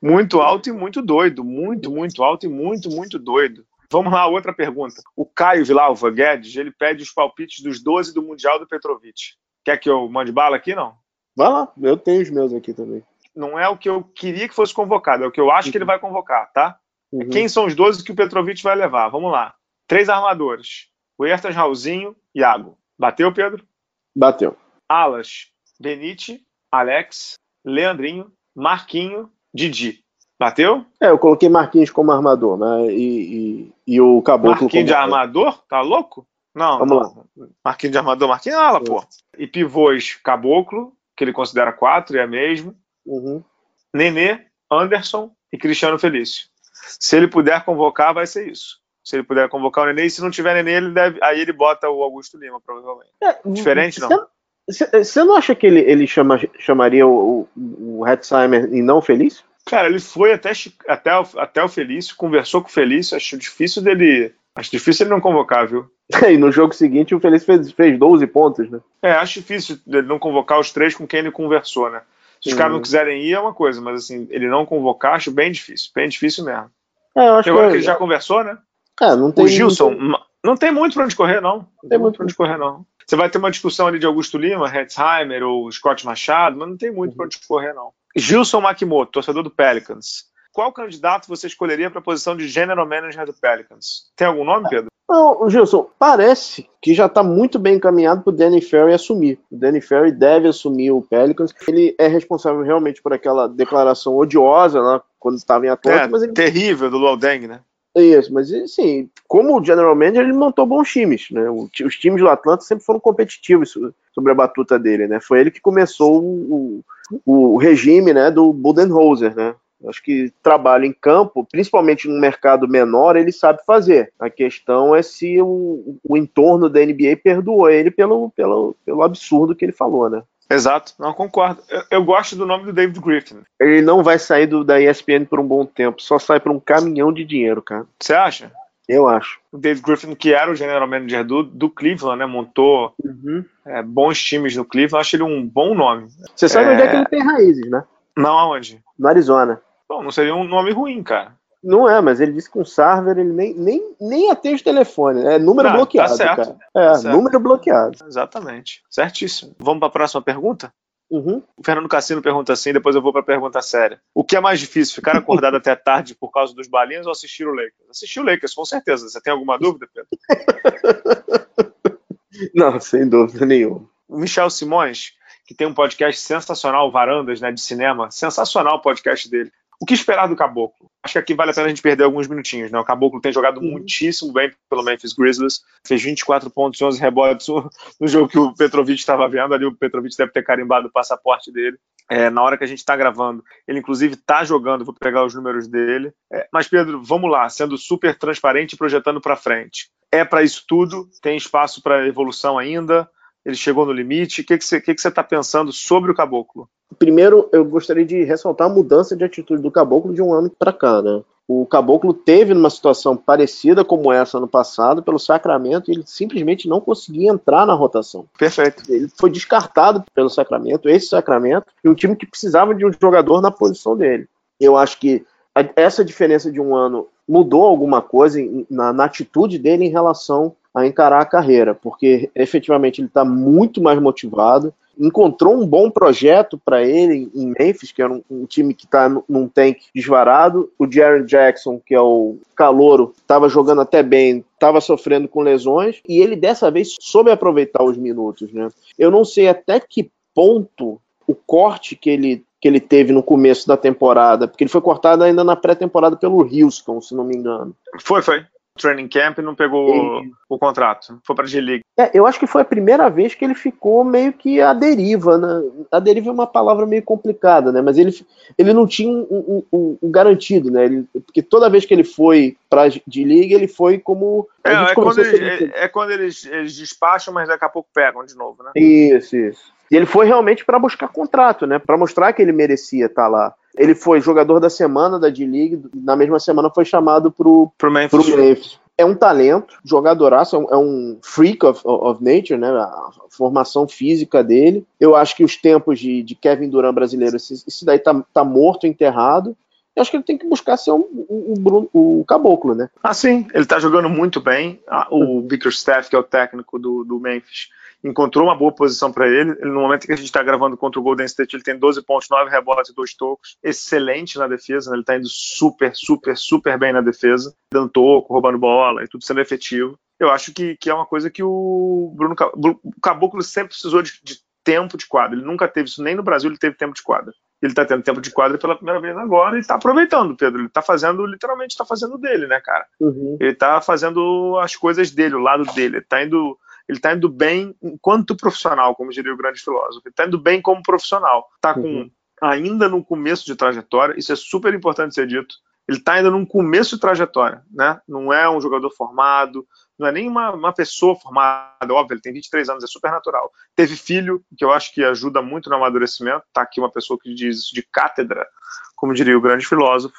muito alto e muito doido. Muito, muito alto e muito, muito doido. Vamos lá, outra pergunta. O Caio Vilalva Guedes, ele pede os palpites dos 12 do Mundial do Petrovic. Quer que eu mande bala aqui, não? Vai lá, eu tenho os meus aqui também. Não é o que eu queria que fosse convocado, é o que eu acho uhum. que ele vai convocar, tá? Uhum. Quem são os 12 que o Petrovic vai levar? Vamos lá. Três armadores. Huertas, Raulzinho, Iago. Bateu, Pedro? Bateu. Alas, Benite, Alex, Leandrinho, Marquinho, Didi. Bateu? É, eu coloquei Marquinhos como armador, né? E, e, e o Caboclo Marquinhos de armador? Tá louco? Não, Vamos não. lá. Marquinhos de armador, Marquinhos ala, é. pô. E pivôs, Caboclo, que ele considera quatro, é mesmo. Uhum. Nenê, Anderson e Cristiano Felício. Se ele puder convocar, vai ser isso. Se ele puder convocar o Nenê, e se não tiver Nenê, ele deve, aí ele bota o Augusto Lima, provavelmente. É, Diferente, não? Você não acha que ele, ele chama, chamaria o, o Hetzheimer e não o Felício? Cara, ele foi até, até, até o Felício, conversou com o Felício, acho difícil dele. Acho difícil ele não convocar, viu? e no jogo seguinte o Felício fez, fez 12 pontos, né? É, acho difícil ele não convocar os três com quem ele conversou, né? Se os caras não quiserem ir é uma coisa, mas assim, ele não convocar, acho bem difícil, bem difícil mesmo. É, eu acho Agora que, que ele já conversou, né? É, não tem. O Gilson, não tem muito pra onde correr, não. Não tem muito pra onde correr, não. Você vai ter uma discussão ali de Augusto Lima, Hetzheimer ou Scott Machado, mas não tem muito uhum. para onde correr, não. Gilson Makimoto, torcedor do Pelicans. Qual candidato você escolheria para a posição de General Manager do Pelicans? Tem algum nome, Pedro? Não, Gilson, parece que já está muito bem encaminhado para o Danny Ferry assumir. O Danny Ferry deve assumir o Pelicans. Ele é responsável realmente por aquela declaração odiosa lá quando estava em Atlanta. É, mas ele... terrível do Luol-Deng, né? Isso, mas assim, como General Manager, ele montou bons times, né? Os times do Atlanta sempre foram competitivos sobre a batuta dele, né? Foi ele que começou o, o regime, né, do Budenholzer, né? Acho que trabalho em campo, principalmente num mercado menor, ele sabe fazer. A questão é se o, o entorno da NBA perdoou ele pelo, pelo, pelo absurdo que ele falou, né? Exato, não concordo. Eu, eu, gosto do nome do David Griffin. Ele não vai sair do, da ESPN por um bom tempo, só sai por um caminhão de dinheiro, cara. Você acha? Eu acho. O David Griffin, que era o general manager do, do Cleveland, né? Montou uhum. é, bons times no Cleveland. Acho ele um bom nome. Você sabe é... onde é que ele tem raízes, né? Não, aonde? No Arizona. Bom, não seria um nome ruim, cara. Não é, mas ele disse que um server ele nem, nem, nem atende o telefone, é número não, bloqueado. Tá certo. Cara. É, tá certo. número bloqueado. Exatamente. Certíssimo. Vamos para a próxima pergunta? Uhum. O Fernando Cassino pergunta assim, depois eu vou para a pergunta séria. O que é mais difícil, ficar acordado até tarde por causa dos balinhos ou assistir o Lakers? Assistir o Lakers, com certeza. Você tem alguma dúvida, Pedro? Não, sem dúvida nenhuma. O Michel Simões, que tem um podcast sensacional, Varandas, né, de cinema, sensacional o podcast dele. O que esperar do Caboclo? Acho que aqui vale a pena a gente perder alguns minutinhos, né? O Caboclo tem jogado uhum. muitíssimo bem pelo Memphis Grizzlies, fez 24 pontos e 11 rebotes no jogo que o Petrovic estava vendo, ali o Petrovic deve ter carimbado o passaporte dele. É, na hora que a gente está gravando, ele inclusive está jogando, vou pegar os números dele. É, mas Pedro, vamos lá, sendo super transparente e projetando para frente. É para isso tudo? Tem espaço para evolução ainda? Ele chegou no limite? O que, que você que que está pensando sobre o Caboclo? Primeiro, eu gostaria de ressaltar a mudança de atitude do Caboclo de um ano para cá, né? O Caboclo teve numa situação parecida como essa no passado pelo Sacramento e ele simplesmente não conseguia entrar na rotação. Perfeito. Ele foi descartado pelo Sacramento, esse Sacramento, e um time que precisava de um jogador na posição dele. Eu acho que essa diferença de um ano mudou alguma coisa na, na atitude dele em relação a encarar a carreira, porque efetivamente ele está muito mais motivado, encontrou um bom projeto para ele em Memphis, que era um, um time que está num tank desvarado. O Jaron Jackson, que é o calouro, estava jogando até bem, estava sofrendo com lesões, e ele dessa vez soube aproveitar os minutos. Né? Eu não sei até que ponto o corte que ele que ele teve no começo da temporada, porque ele foi cortado ainda na pré-temporada pelo Houston, se não me engano. Foi, foi training camp e não pegou e... o contrato. Foi para a G-League. É, eu acho que foi a primeira vez que ele ficou meio que à deriva, né? A deriva é uma palavra meio complicada, né? Mas ele, ele não tinha um, um, um garantido, né? Ele, porque toda vez que ele foi para G-League, ele foi como. É, é quando, eles, é, é, quando eles, eles despacham, mas daqui a pouco pegam de novo, né? Isso, isso. E ele foi realmente para buscar contrato, né? Para mostrar que ele merecia estar tá lá. Ele foi jogador da semana da D-League, na mesma semana foi chamado pro, pro Memphis. Pro Memphis. É um talento, jogadoraço, é um é freak of, of nature, né? A formação física dele. Eu acho que os tempos de, de Kevin Durant brasileiro, isso daí tá, tá morto, enterrado. Eu acho que ele tem que buscar ser um, um, um, o caboclo, né? Ah, sim, ele tá jogando muito bem. O Bickerstaff, que é o técnico do, do Memphis, encontrou uma boa posição para ele. ele. No momento que a gente está gravando contra o Golden State, ele tem 12 pontos, 9 rebotes e 2 tocos. Excelente na defesa, né? ele está indo super, super, super bem na defesa, dando toco, roubando bola e tudo sendo efetivo. Eu acho que, que é uma coisa que o Bruno o Caboclo sempre precisou de, de tempo de quadra. Ele nunca teve isso, nem no Brasil ele teve tempo de quadra. Ele está tendo tempo de quadra pela primeira vez agora e está aproveitando, Pedro. Ele está fazendo, literalmente está fazendo dele, né, cara? Uhum. Ele está fazendo as coisas dele, o lado dele. Ele está indo ele está indo bem enquanto profissional, como diria o grande filósofo. Ele está indo bem como profissional. Está com uhum. ainda no começo de trajetória, isso é super importante ser dito. Ele está ainda num começo de trajetória, né? Não é um jogador formado, não é nem uma, uma pessoa formada, óbvio, ele tem 23 anos, é super natural. Teve filho, que eu acho que ajuda muito no amadurecimento. Está aqui uma pessoa que diz isso de cátedra, como diria o grande filósofo.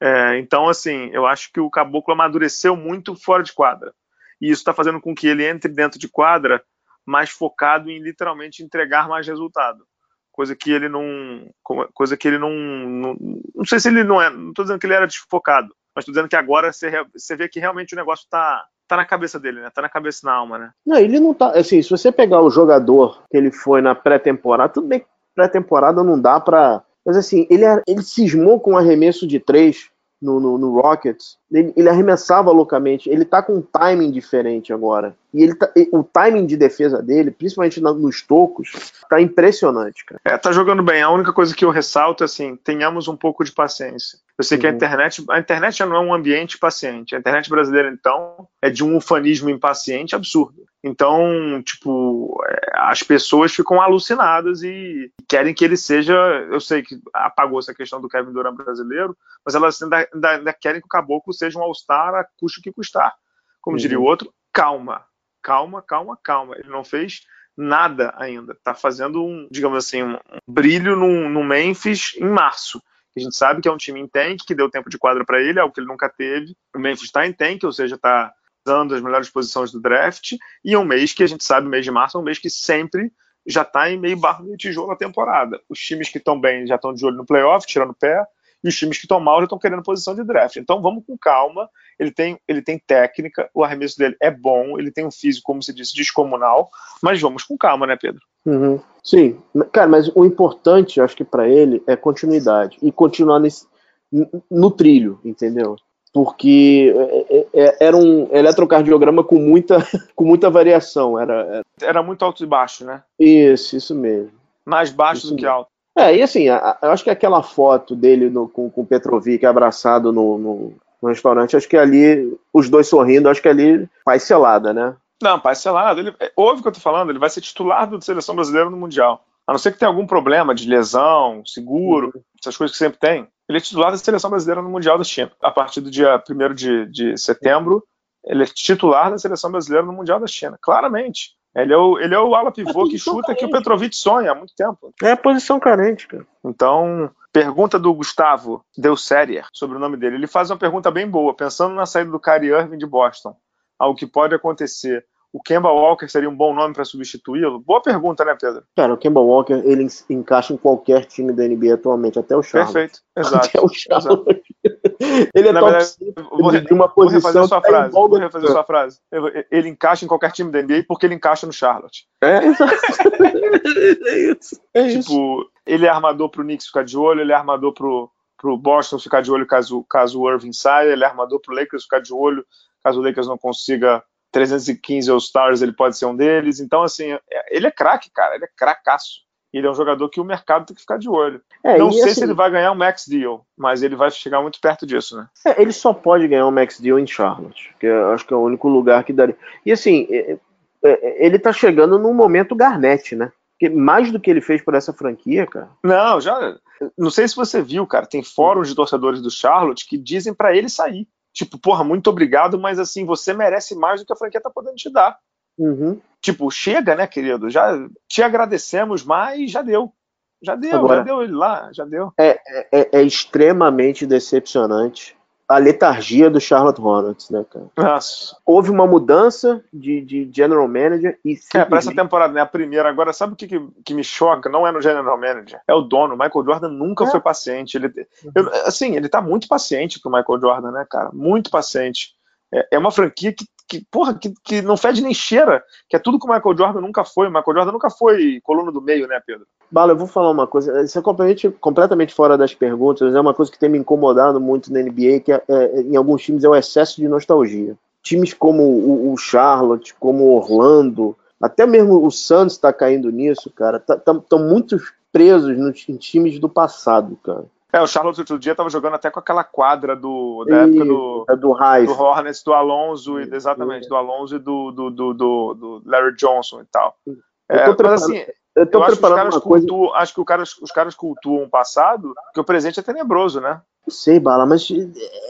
É, então, assim, eu acho que o Caboclo amadureceu muito fora de quadra e isso está fazendo com que ele entre dentro de quadra mais focado em literalmente entregar mais resultado. Coisa que ele não. Coisa que ele não. Não, não sei se ele não é. Não estou dizendo que ele era desfocado, mas estou dizendo que agora você, você vê que realmente o negócio está tá na cabeça dele, né? Tá na cabeça e na alma, né? Não, ele não tá. Assim, se você pegar o jogador que ele foi na pré-temporada, tudo bem que pré-temporada não dá pra. Mas assim, ele, ele cismou com um arremesso de três no, no, no Rockets, ele, ele, arremessava loucamente. Ele tá com um timing diferente agora. E ele tá, o timing de defesa dele, principalmente nos tocos, tá impressionante, cara. É, tá jogando bem. A única coisa que eu ressalto é assim, tenhamos um pouco de paciência. Eu sei uhum. que a uhum. internet, a internet já não é um ambiente paciente. A internet brasileira, então, é de um ufanismo impaciente absurdo. Então, tipo, é, as pessoas ficam alucinadas e querem que ele seja. Eu sei que apagou essa questão do Kevin Durant brasileiro, mas elas ainda, ainda, ainda querem que o caboclo seja um All-Star a custo que custar. Como uhum. diria o uhum. outro, calma, calma, calma, calma. Ele não fez nada ainda. Está fazendo um, digamos assim, um brilho no, no Memphis em março. A gente sabe que é um time em tank, que deu tempo de quadra para ele, algo que ele nunca teve. O Memphis está em tank, ou seja, está usando as melhores posições do draft, e é um mês que a gente sabe, o mês de março é um mês que sempre já está em meio barro de tijolo a temporada. Os times que estão bem já estão de olho no playoff, tirando o pé, e os times que estão mal já estão querendo posição de draft. Então vamos com calma. Ele tem, ele tem técnica, o arremesso dele é bom, ele tem um físico, como se disse, descomunal, mas vamos com calma, né, Pedro? Uhum. Sim, cara, mas o importante, acho que para ele, é continuidade e continuar nesse, no trilho, entendeu? porque é, é, é, era um eletrocardiograma com muita, com muita variação. Era, era, era muito alto e baixo, né? Isso, isso mesmo. Mais baixo isso do que mesmo. alto. É, e assim, eu acho que aquela foto dele no, com, com o Petrovic abraçado no, no, no, restaurante, acho que ali, os dois sorrindo, acho que ali, paz selada, né? Não, paz selada. Ele, ouve o que eu tô falando, ele vai ser titular da seleção brasileira no Mundial. A não ser que tenha algum problema de lesão, seguro, uhum. essas coisas que sempre tem. Ele é titular da seleção brasileira no Mundial da China. A partir do dia 1 de, de setembro, ele é titular da seleção brasileira no Mundial da China. Claramente. Ele é o, ele é o ala pivô que chuta carente. que o Petrovic sonha há muito tempo. É a posição carente, cara. Então, pergunta do Gustavo Deu Serier sobre o nome dele. Ele faz uma pergunta bem boa, pensando na saída do Kyrie Irving de Boston. Algo que pode acontecer o Kemba Walker seria um bom nome para substituí-lo? Boa pergunta, né, Pedro? Cara, o Kemba Walker, ele encaixa em qualquer time da NBA atualmente, até o Charlotte. Perfeito, exato. Até o Charlotte. ele é Na top verdade, vou, de uma posição vou refazer sua frase. Vou refazer sua frase. Ele encaixa em qualquer time da NBA porque ele encaixa no Charlotte. É, exato. é isso. É tipo, isso. ele é armador pro Knicks ficar de olho, ele é armador pro, pro Boston ficar de olho caso, caso o Irving saia, ele é armador pro Lakers ficar de olho caso o Lakers não consiga 315 All-Stars, ele pode ser um deles. Então, assim, é, ele é craque, cara, ele é cracaço. Ele é um jogador que o mercado tem que ficar de olho. É, não sei assim, se ele vai ganhar um max deal, mas ele vai chegar muito perto disso, né? É, ele só pode ganhar um max deal em Charlotte, que eu acho que é o único lugar que daria. E assim, é, é, ele tá chegando num momento Garnett, né? Porque mais do que ele fez por essa franquia, cara. Não, já. Não sei se você viu, cara. Tem fóruns de torcedores do Charlotte que dizem para ele sair tipo, porra, muito obrigado, mas assim, você merece mais do que a franquia tá podendo te dar. Uhum. Tipo, chega, né, querido? Já te agradecemos, mas já deu. Já deu, Agora, já deu ele lá, já deu. É, é, é extremamente decepcionante a letargia do Charlotte Hornets, né, cara? Nossa. Houve uma mudança de, de general manager e. É, para essa temporada, né? A primeira. Agora, sabe o que, que, que, me choca? Não é no general manager, é o dono. Michael Jordan nunca é. foi paciente. Ele, eu, assim, ele tá muito paciente pro Michael Jordan, né, cara? Muito paciente. É, é uma franquia que que, porra, que, que não fede nem cheira, que é tudo que o Michael Jordan nunca foi. O Michael Jordan nunca foi coluna do meio, né, Pedro? Bala, eu vou falar uma coisa, isso é completamente, completamente fora das perguntas, é uma coisa que tem me incomodado muito na NBA, que é, é, em alguns times é o excesso de nostalgia. Times como o, o Charlotte, como o Orlando, até mesmo o Santos está caindo nisso, cara, estão tá, tá, muito presos nos, em times do passado, cara. É, o Charlotte outro dia estava jogando até com aquela quadra do, da época do, é do, Reis. do Hornets, do Alonso, e, exatamente, do Alonso e do, do, do, do, Larry Johnson e tal. É, mas assim, eu, tô eu acho, que os caras coisa... cultuam, acho que os caras cultuam o passado, que o presente é tenebroso, né? Não sei, Bala, mas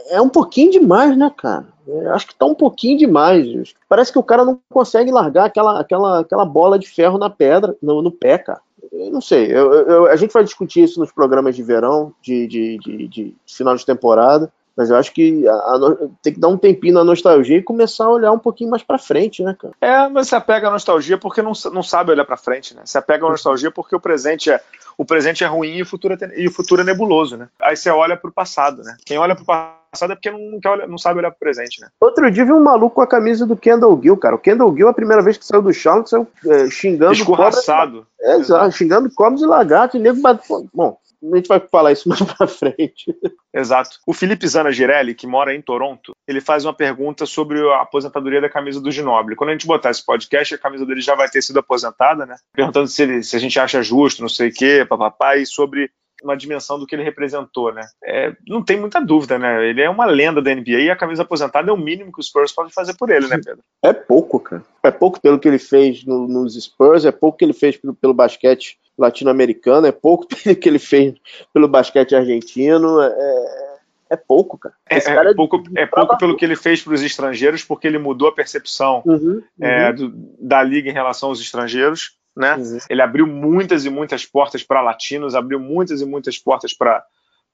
é um pouquinho demais, né, cara? Eu acho que tá um pouquinho demais. Parece que o cara não consegue largar aquela, aquela, aquela bola de ferro na pedra, no, no pé, cara eu não sei, eu, eu, a gente vai discutir isso nos programas de verão, de, de, de, de, final de temporada. Mas eu acho que a, a, tem que dar um tempinho na nostalgia e começar a olhar um pouquinho mais para frente, né, cara? É, mas você apega a nostalgia porque não, não sabe olhar para frente, né? Você apega a nostalgia porque o presente é o presente é ruim e o futuro é, e o futuro é nebuloso, né? Aí você olha pro passado, né? Quem olha pro passado é porque não, quer olhar, não sabe olhar pro presente, né? Outro dia vi um maluco com a camisa do Kendall Gill, cara. O Kendall Gill, a primeira vez que saiu do Charlotte, saiu é, xingando Escorraçado. Cobras, é, xingando cobras e lagartos. E nego bate... Bom, a gente vai falar isso mais pra frente. Exato. O Felipe Zana Girelli, que mora em Toronto, ele faz uma pergunta sobre a aposentadoria da camisa do Ginoble. Quando a gente botar esse podcast, a camisa dele já vai ter sido aposentada, né? Perguntando se, ele, se a gente acha justo, não sei o quê, papapá, e sobre uma dimensão do que ele representou, né? É, não tem muita dúvida, né? Ele é uma lenda da NBA e a camisa aposentada é o mínimo que os Spurs podem fazer por ele, né, Pedro? É pouco, cara. É pouco pelo que ele fez no, nos Spurs, é pouco que ele fez pelo, pelo basquete latino-americano, é pouco pelo que ele fez pelo basquete argentino, é, é pouco, cara. É, cara é, pouco, é pouco pelo que ele fez para os estrangeiros, porque ele mudou a percepção uhum, uhum. É, do, da liga em relação aos estrangeiros né? Uhum. Ele abriu muitas e muitas portas para latinos, abriu muitas e muitas portas para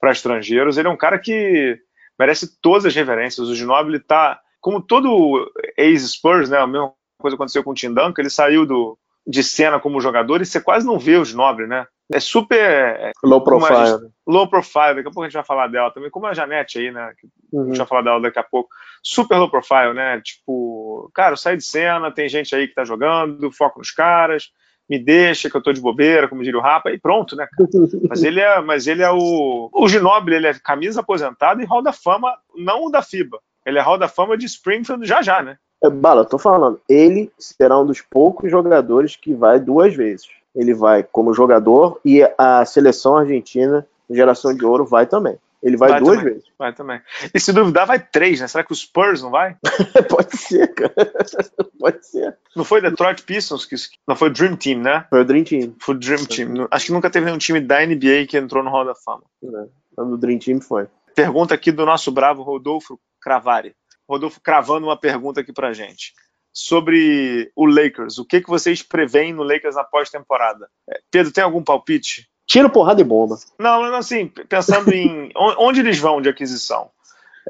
estrangeiros. Ele é um cara que merece todas as reverências. O Ginobili está, como todo ex-Spurs, né? A mesma coisa aconteceu com o Tim Duncan, ele saiu do, de cena como jogador e você quase não vê o Ginobili, né? É super. É, low profile. Gente, low profile, daqui a pouco a gente vai falar dela também, como a Janete aí, né? Uhum. A gente vai falar dela daqui a pouco. Super low profile, né? Tipo, cara, sai de cena, tem gente aí que tá jogando, foco nos caras, me deixa que eu tô de bobeira, como diria o Rapa, e pronto, né, cara? Mas ele é, mas ele é o. O Ginobili, ele é camisa aposentada e Hall da Fama, não o da FIBA. Ele é Hall da Fama de Springfield já já, né? É, Bala, eu tô falando, ele será um dos poucos jogadores que vai duas vezes. Ele vai como jogador e a seleção argentina, geração de ouro, vai também. Ele vai, vai duas também, vezes. Vai também. E se duvidar, vai três, né? Será que o Spurs não vai? Pode ser, cara. Pode ser. Não foi Detroit Pistons que. Não foi o Dream Team, né? Foi o Dream Team. Foi o Dream Team. Acho que nunca teve nenhum time da NBA que entrou no Hall da Fama. Não. No Dream Team foi. Pergunta aqui do nosso bravo Rodolfo Cravari. Rodolfo cravando uma pergunta aqui pra gente. Sobre o Lakers. O que, que vocês preveem no Lakers na pós-temporada? É, Pedro, tem algum palpite? Tiro, porrada e bomba. Não, mas assim, pensando em onde eles vão de aquisição.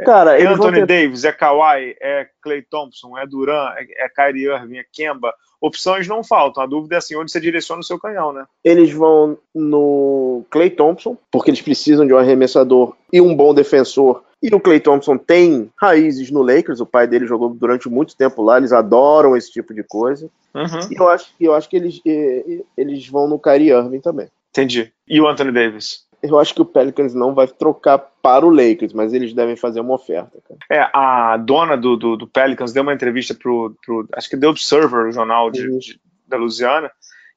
Cara, é Anthony ter... Davis, é Kawhi, é Clay Thompson, é Duran, é, é Kyrie Irving, é Kemba. Opções não faltam. A dúvida é assim, onde você direciona o seu canhão, né? Eles vão no Clay Thompson, porque eles precisam de um arremessador e um bom defensor. E o Clay Thompson tem raízes no Lakers, o pai dele jogou durante muito tempo lá, eles adoram esse tipo de coisa. Uhum. E eu acho, eu acho que eles, eles vão no Kyrie Irving também. Entendi. E o Anthony Davis? Eu acho que o Pelicans não vai trocar para o Lakers, mas eles devem fazer uma oferta. Cara. É, a dona do, do, do Pelicans deu uma entrevista pro, pro acho que The Observer, o jornal de, uhum. de, da Louisiana,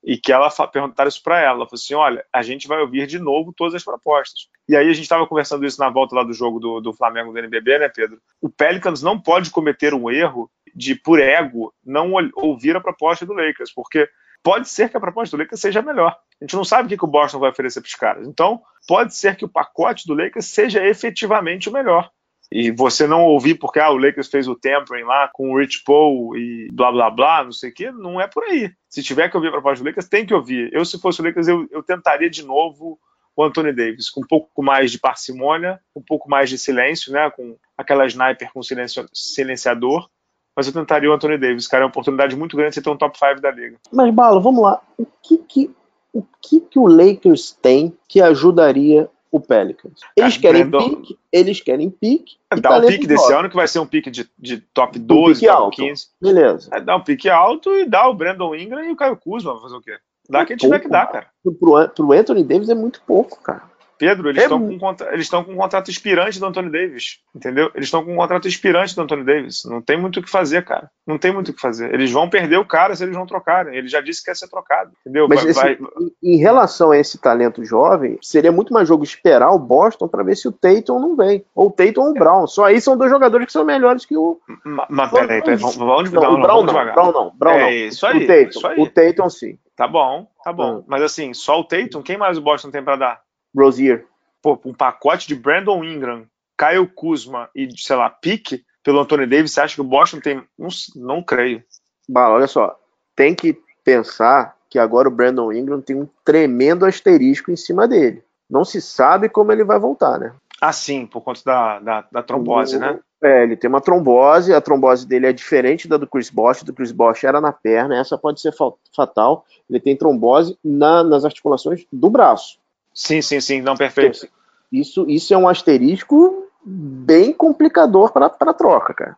e que ela perguntaram isso para ela. Ela falou assim: olha, a gente vai ouvir de novo todas as propostas. E aí a gente estava conversando isso na volta lá do jogo do, do Flamengo do NBB, né, Pedro? O Pelicans não pode cometer um erro de, por ego, não ouvir a proposta do Lakers, porque pode ser que a proposta do Lakers seja melhor. A gente não sabe o que, que o Boston vai oferecer para os caras. Então, pode ser que o pacote do Lakers seja efetivamente o melhor. E você não ouvir porque ah, o Lakers fez o tampering lá com o Rich Paul e blá blá blá, não sei o que, não é por aí. Se tiver que ouvir a proposta do Lakers, tem que ouvir. Eu, se fosse o Lakers, eu, eu tentaria de novo o Anthony Davis, com um pouco mais de parcimônia, um pouco mais de silêncio, né, com aquela sniper com silenciador, mas eu tentaria o Anthony Davis, cara. É uma oportunidade muito grande de você ter um top 5 da liga. Mas, Bala, vamos lá. O que que o, que, que o Lakers tem que ajudaria o Pelicans? Eles querem Brandon... pique, eles querem pique. É, dá um pique desse ano, que vai ser um pique de, de top 12, um top alto. 15. Beleza. É, dá um pique alto e dá o Brandon Ingram e o Caio Kuzma, fazer o quê? Dá é quem tiver que dar, cara. Pro, pro Anthony Davis é muito pouco, cara. Pedro, eles estão é... com, eles com um contrato expirante do Anthony Davis, entendeu? Eles estão com um contrato expirante do Anthony Davis. Não tem muito o que fazer, cara. Não tem muito o que fazer. Eles vão perder o cara se eles não trocarem. Ele já disse que quer ser trocado, entendeu? Mas vai, esse, vai... em relação a esse talento jovem, seria muito mais jogo esperar o Boston para ver se o Tatum não vem. Ou o Tatum ou o Brown. Só aí são dois jogadores que são melhores que o. Mas peraí, peraí, vamos, vamos, não, não, o Brown não, Brown não, Brown é não. Isso aí, o Tatum, isso aí. O Tatum sim. Tá bom, tá bom. Hum. Mas assim, só o Tatum, quem mais o Boston tem para dar? Rozier pô, um pacote de Brandon Ingram, Kyle Kuzma e, sei lá, pique pelo Anthony Davis, você acha que o Boston tem. Não, não creio. Bah, olha só, tem que pensar que agora o Brandon Ingram tem um tremendo asterisco em cima dele. Não se sabe como ele vai voltar, né? Ah, sim, por conta da, da, da trombose, o, né? É, ele tem uma trombose, a trombose dele é diferente da do Chris Bosh, do Chris Bosh era na perna, essa pode ser fatal. Ele tem trombose na, nas articulações do braço. Sim, sim, sim, não, perfeito. Isso, isso é um asterisco bem complicador para a troca, cara.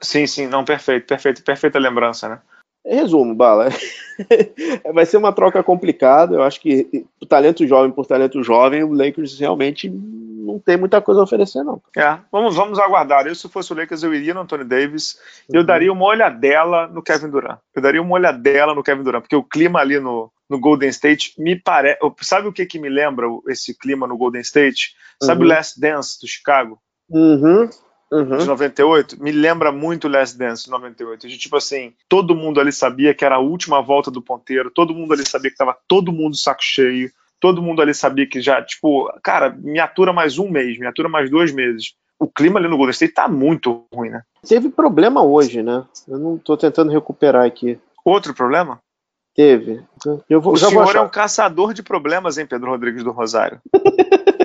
Sim, sim, não, perfeito, perfeito, perfeita lembrança, né? Resumo, Bala. Vai ser uma troca complicada. Eu acho que talento jovem por talento jovem, o Lakers realmente não tem muita coisa a oferecer, não. É, vamos, vamos aguardar. Eu, se fosse o Lakers, eu iria no Anthony Davis. Eu uhum. daria uma olhadela no Kevin Durant. Eu daria uma olhadela no Kevin Durant, porque o clima ali no, no Golden State me parece. Sabe o que, que me lembra esse clima no Golden State? Sabe uhum. o Last Dance do Chicago? Uhum. Uhum. de 98, me lembra muito Last Dance de 98. De tipo assim, todo mundo ali sabia que era a última volta do ponteiro, todo mundo ali sabia que tava todo mundo saco cheio, todo mundo ali sabia que já, tipo, cara, me atura mais um mês, me atura mais dois meses. O clima ali no Golden State tá muito ruim, né? Teve problema hoje, né? Eu não tô tentando recuperar aqui. Outro problema? Teve. Eu vou, o senhor é um caçador de problemas, hein, Pedro Rodrigues do Rosário?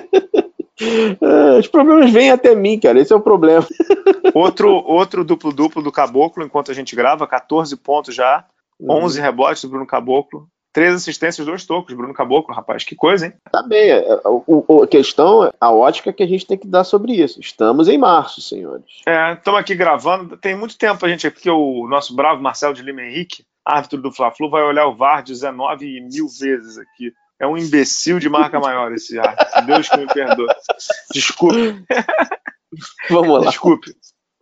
É, os problemas vêm até mim, cara. Esse é o problema. Outro, outro duplo-duplo do Caboclo, enquanto a gente grava, 14 pontos já, 11 uhum. rebotes do Bruno Caboclo, três assistências, dois tocos, Bruno Caboclo, rapaz, que coisa, hein? Tá bem, é, é, a, questão, a ótica que a gente tem que dar sobre isso. Estamos em março, senhores. É, estamos aqui gravando, tem muito tempo a gente, porque o nosso bravo Marcelo de Lima Henrique, árbitro do Fla-Flu, vai olhar o VAR 19 mil vezes aqui. É um imbecil de marca maior esse árbitro. Deus que me perdoe. Desculpe. Vamos lá. Desculpe.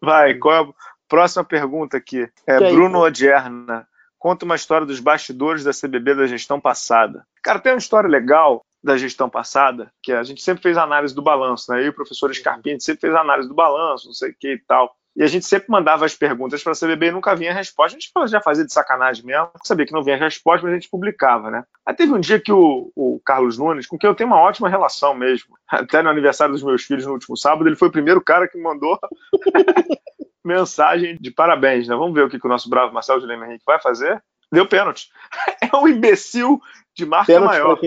Vai, qual é a próxima pergunta aqui? É Bruno Odierna. Conta uma história dos bastidores da CBB da gestão passada. Cara, tem uma história legal da gestão passada, que a gente sempre fez análise do balanço, né? Eu e o professor Scarpini sempre fez análise do balanço, não sei o que e tal. E a gente sempre mandava as perguntas para a CBB e nunca vinha a resposta. A gente já fazia de sacanagem mesmo, sabia que não vinha a resposta, mas a gente publicava, né? Aí teve um dia que o, o, Carlos Nunes, com quem eu tenho uma ótima relação mesmo, até no aniversário dos meus filhos no último sábado, ele foi o primeiro cara que me mandou mensagem de parabéns, né? Vamos ver o que, que o nosso bravo Marcelo de Lima Henrique vai fazer. Deu pênalti. É um imbecil de marca pênalti maior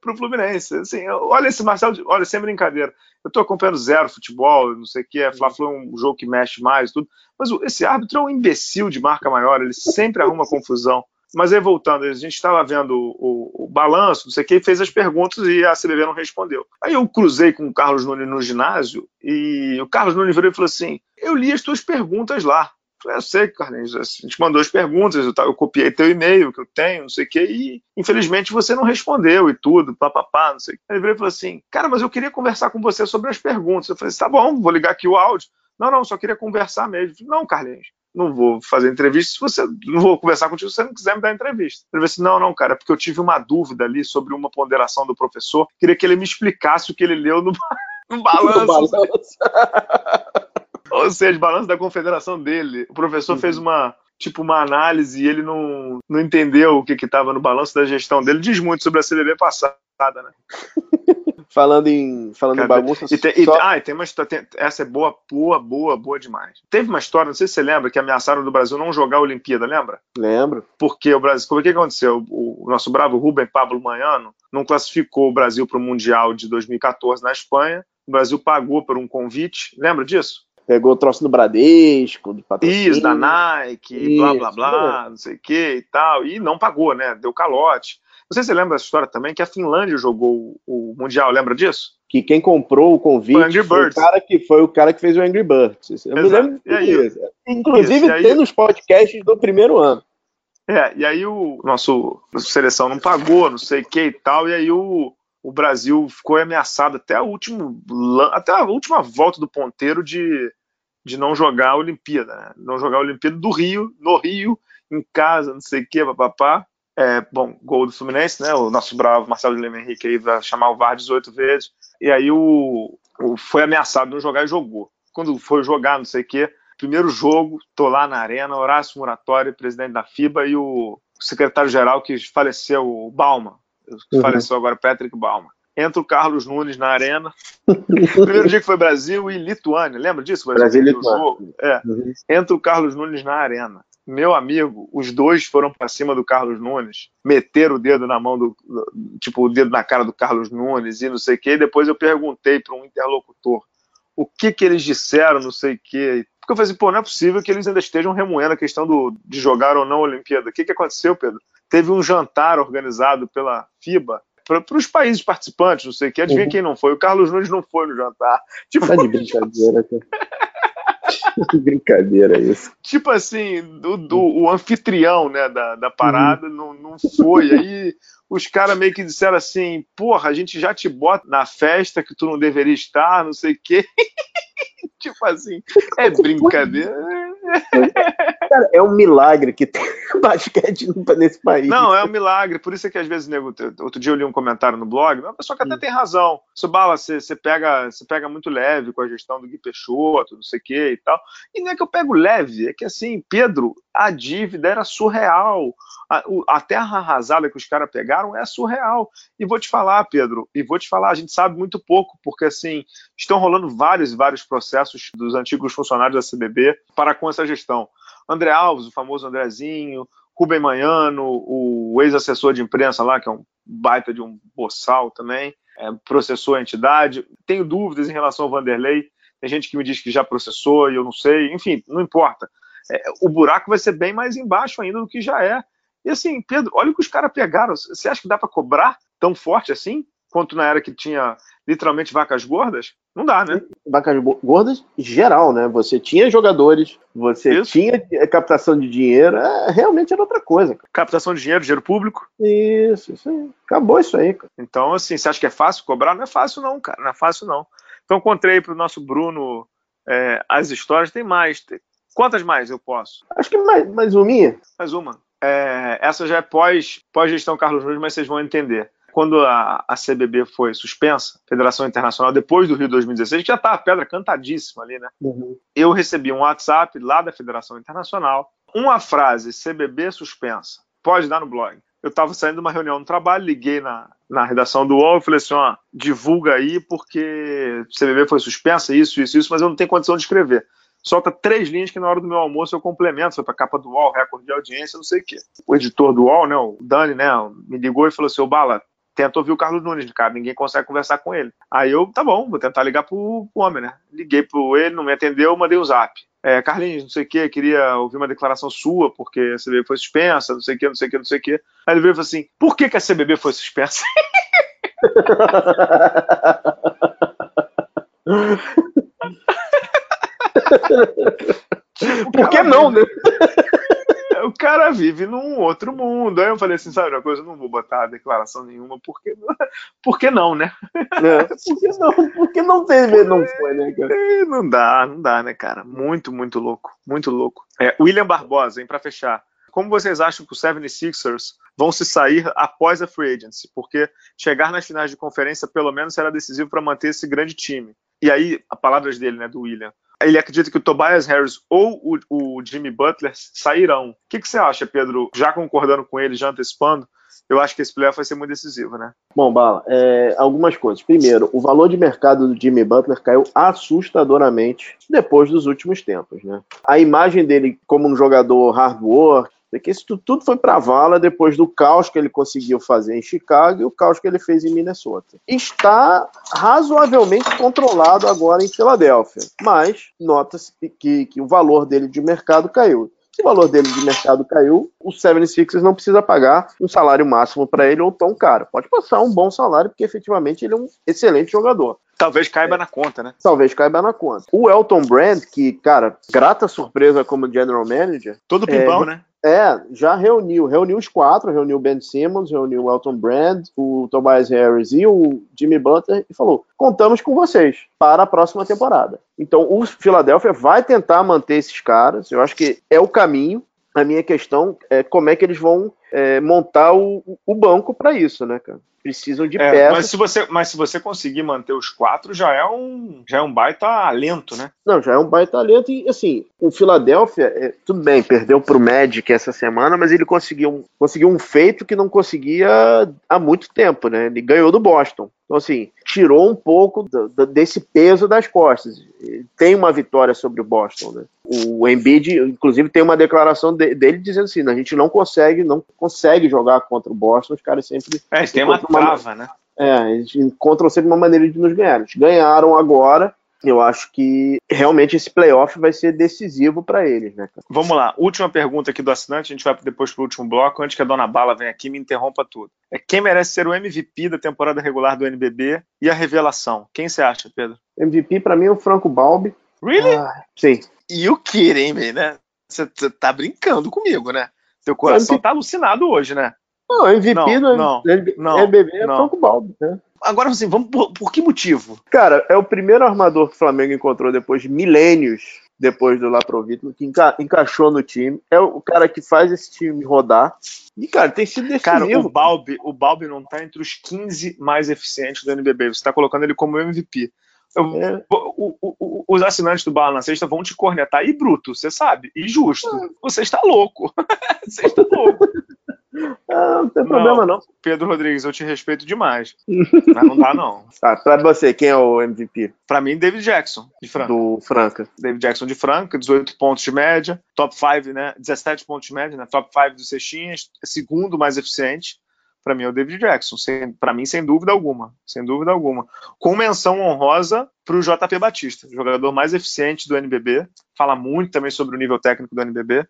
pro Fluminense. Assim, olha esse Marcelo, olha, sem brincadeira. Eu tô acompanhando zero futebol, não sei o que, é, Fla-Flu é um jogo que mexe mais, tudo. Mas esse árbitro é um imbecil de marca maior, ele sempre arruma confusão. Mas aí voltando, a gente estava vendo o, o, o, balanço, não sei o que, fez as perguntas e a CBV não respondeu. Aí eu cruzei com o Carlos Nunes no ginásio e o Carlos Nunes virou e falou assim: Eu li as tuas perguntas lá. Falei, eu sei, Carlinhos, a gente mandou as perguntas, eu, eu copiei teu e-mail que eu tenho, não sei o quê, e infelizmente você não respondeu e tudo, papapá, não sei o quê. Ele veio e falou assim, cara, mas eu queria conversar com você sobre as perguntas. Eu falei, tá bom, vou ligar aqui o áudio. Não, não, só queria conversar mesmo. Falei, não, Carlinhos, não vou fazer entrevista se você não vou conversar contigo se você não quiser me dar entrevista. Ele falou assim: não, não, cara, é porque eu tive uma dúvida ali sobre uma ponderação do professor, queria que ele me explicasse o que ele leu no, no balanço. No balanço. Ou seja, balanço da confederação dele. O professor uhum. fez uma tipo uma análise e ele não, não entendeu o que estava no balanço da gestão dele. Diz muito sobre a CBB passada, né? falando em falando em bagunça. E tem, só... e, ah, e tem uma história. Tem, essa é boa, boa, boa, boa demais. Teve uma história, não sei se você lembra, que ameaçaram do Brasil não jogar a Olimpíada, lembra? Lembro. Porque o Brasil. Como é que aconteceu? O, o nosso bravo Rubem Pablo Manhano não classificou o Brasil para o Mundial de 2014 na Espanha. O Brasil pagou por um convite. Lembra disso? Pegou o troço do Bradesco, do patrocínio. Isso, da Nike, Isso, blá, blá, blá, é. não sei o que e tal. E não pagou, né? Deu calote. Não sei se você lembra dessa história também, que a Finlândia jogou o Mundial, lembra disso? Que quem comprou o convite foi, foi o, cara que, foi o cara que fez o Angry Birds. Eu Exato. me lembro aí, Inclusive isso, tem nos podcasts do primeiro ano. É, e aí o nosso seleção não pagou, não sei o que e tal, e aí o, o Brasil ficou ameaçado até a, último, até a última volta do ponteiro de, de não jogar a Olimpíada, né? não jogar a Olimpíada do Rio, no Rio, em casa, não sei o que, papapá. É, bom, gol do Fluminense, né? O nosso bravo Marcelo Lima Henrique aí vai chamar o VAR 18 vezes. E aí o, o foi ameaçado de não jogar e jogou. Quando foi jogar, não sei o que, primeiro jogo, tô lá na arena, Horácio Muratório, presidente da FIBA, e o secretário-geral que faleceu, o Bauman, uhum. faleceu agora, Patrick Bauman entra o Carlos Nunes na arena. Primeiro dia que foi Brasil e Lituânia, lembra disso? Brasil, Brasil e Lituânia. É. Uhum. Entra o Carlos Nunes na arena. Meu amigo, os dois foram para cima do Carlos Nunes, meteram o dedo na mão do, tipo, o dedo na cara do Carlos Nunes e não sei o quê. E depois eu perguntei para um interlocutor o que que eles disseram, não sei o quê. Porque eu falei assim, pô, não é possível que eles ainda estejam remoendo a questão do, de jogar ou não a Olimpíada. O que, que aconteceu, Pedro? Teve um jantar organizado pela FIBA para os países participantes, não sei o que. Adivinha uhum. quem não foi? O Carlos Nunes não foi no jantar. Tipo, tá de brincadeira, cara. que brincadeira isso. Tipo assim, do, do, o anfitrião né, da, da parada uhum. não, não foi. Aí os caras meio que disseram assim: porra, a gente já te bota na festa que tu não deveria estar, não sei o quê. tipo assim, é brincadeira. Cara, é um milagre que tem basquete nesse país. Não, é um milagre. Por isso é que às vezes, nego, outro dia eu li um comentário no blog, uma pessoa que até hum. tem razão. Subala, você, você, pega, você pega muito leve com a gestão do Gui Peixoto, não sei o que e tal. E não é que eu pego leve, é que assim, Pedro, a dívida era surreal. A, a terra arrasada que os caras pegaram é surreal. E vou te falar, Pedro, e vou te falar, a gente sabe muito pouco, porque assim, estão rolando vários e vários processos dos antigos funcionários da CBB para com essa gestão. André Alves, o famoso Andrezinho, Rubem Manhano, o ex-assessor de imprensa lá, que é um baita de um boçal também, é, processou a entidade. Tenho dúvidas em relação ao Vanderlei. Tem gente que me diz que já processou e eu não sei. Enfim, não importa. É, o buraco vai ser bem mais embaixo ainda do que já é. E assim, Pedro, olha o que os caras pegaram. Você acha que dá para cobrar tão forte assim? Quanto na era que tinha literalmente vacas gordas? Não dá, né? Vacas gordas geral, né? Você tinha jogadores, você isso. tinha captação de dinheiro, é, realmente era outra coisa. Cara. Captação de dinheiro, dinheiro público? Isso, isso aí. Acabou isso aí, cara. Então, assim, você acha que é fácil cobrar? Não é fácil, não, cara. Não é fácil, não. Então, contei para o nosso Bruno é, as histórias. Tem mais. Tem... Quantas mais eu posso? Acho que mais, mais uma. Mais uma. É, essa já é pós, pós gestão Carlos Nunes, mas vocês vão entender quando a, a CBB foi suspensa, Federação Internacional, depois do Rio 2016, que já estava a pedra cantadíssima ali, né? Uhum. Eu recebi um WhatsApp lá da Federação Internacional, uma frase CBB suspensa, pode dar no blog. Eu estava saindo de uma reunião no trabalho, liguei na, na redação do UOL e falei assim: ó, divulga aí porque CBB foi suspensa, isso, isso, isso, mas eu não tenho condição de escrever solta três linhas que na hora do meu almoço eu complemento, foi pra capa do UOL, recorde de audiência, não sei o quê. O editor do UOL, né, o Dani, né, me ligou e falou assim, ô Bala, tenta ouvir o Carlos Nunes, cara, ninguém consegue conversar com ele. Aí eu, tá bom, vou tentar ligar pro, pro homem, né? Liguei pro ele, não me atendeu, mandei um zap. É, Carlinhos, não sei o que, queria ouvir uma declaração sua, porque a CBB foi suspensa, não sei o que, não sei o que, não sei o que. Aí ele veio e falou assim: por que, que a CBB foi suspensa? por que não, né? cara vive num outro mundo. Aí eu falei assim, sabe uma coisa, eu não vou botar declaração nenhuma, porque, porque não, né? É, porque não, porque não teve, não foi, né, cara? É, não dá, não dá, né, cara? Muito, muito louco, muito louco. É, William Barbosa, hein, pra fechar. Como vocês acham que os 76ers vão se sair após a free agency? Porque chegar nas finais de conferência, pelo menos, será decisivo para manter esse grande time. E aí, a palavras dele, né, do William ele acredita que o Tobias Harris ou o, o Jimmy Butler sairão. O que, que, você acha, Pedro? Já concordando com ele, já antecipando, eu acho que esse playoff vai ser muito decisivo, né? Bom, Bala, é, algumas coisas. Primeiro, o valor de mercado do Jimmy Butler caiu assustadoramente depois dos últimos tempos, né? A imagem dele como um jogador hard work, porque isso tudo foi para vala depois do caos que ele conseguiu fazer em Chicago e o caos que ele fez em Minnesota. Está razoavelmente controlado agora em Filadélfia, mas nota-se que, que o valor dele de mercado caiu. Se o valor dele de mercado caiu, o 76ers não precisa pagar um salário máximo para ele ou tão caro. Pode passar um bom salário, porque efetivamente ele é um excelente jogador. Talvez caiba é. na conta, né? Talvez caiba na conta. O Elton Brand, que, cara, grata surpresa como general manager. Todo pimpão, é, né? É, já reuniu, reuniu os quatro, reuniu o Ben Simmons, reuniu o Elton Brand, o Tobias Harris e o Jimmy Butler e falou: contamos com vocês para a próxima temporada. Então o Philadelphia vai tentar manter esses caras, eu acho que é o caminho. A minha questão é como é que eles vão é, montar o, o banco para isso, né, cara? precisam de é, peças. Mas se, você, mas se você conseguir manter os quatro, já é um, já é um baita alento, né? Não, já é um baita alento. E assim, o Philadelphia, é, tudo bem, perdeu pro Magic essa semana, mas ele conseguiu, conseguiu um feito que não conseguia há muito tempo, né? Ele ganhou do Boston. Então, assim, tirou um pouco do, do, desse peso das costas. Tem uma vitória sobre o Boston, né? O Embiid, inclusive, tem uma declaração de, dele dizendo assim: a gente não consegue, não consegue jogar contra o Boston, os caras sempre. É, tem uma trava, né? É, eles encontram sempre uma maneira de nos ganhar. Eles ganharam agora, eu acho que realmente esse playoff vai ser decisivo para eles, né? Cara? Vamos lá, última pergunta aqui do assinante, a gente vai depois para o último bloco, antes que a dona Bala venha aqui e me interrompa tudo. É quem merece ser o MVP da temporada regular do NBB e a revelação? Quem você acha, Pedro? MVP para mim é o Franco Balbi. Really? Ah, sim. E o Kirin, né? Você tá brincando comigo, né? Seu coração MVP... tá alucinado hoje, né? Não, MVP não, do não, não, NBB é não. Franco Balbi, né? Agora, assim, vamos por, por, que motivo? Cara, é o primeiro armador que o Flamengo encontrou depois de milênios depois do Laprovito, que enca encaixou no time. É o cara que faz esse time rodar. E, cara, tem sido decisivo. Cara, o Balbi, o Balbi não tá entre os 15 mais eficientes do NBB. Você tá colocando ele como MVP. Eu, é. o, o, o, os assinantes do Bala na Sexta vão te cornetar. E bruto, você sabe. E justo. Você está louco. você está louco. Ah, não tem não, problema, não. Pedro Rodrigues, eu te respeito demais. mas não dá, não. Tá, pra você, quem é o MVP? Pra mim, David Jackson, de Franca. Do Franca. David Jackson de Franca, 18 pontos de média, top 5, né? 17 pontos de média, né? Top 5 dos cestinhas, segundo mais eficiente. Para mim é o David Jackson, para mim sem dúvida alguma, sem dúvida alguma. Com menção honrosa para o JP Batista, jogador mais eficiente do NBB, fala muito também sobre o nível técnico do NBB,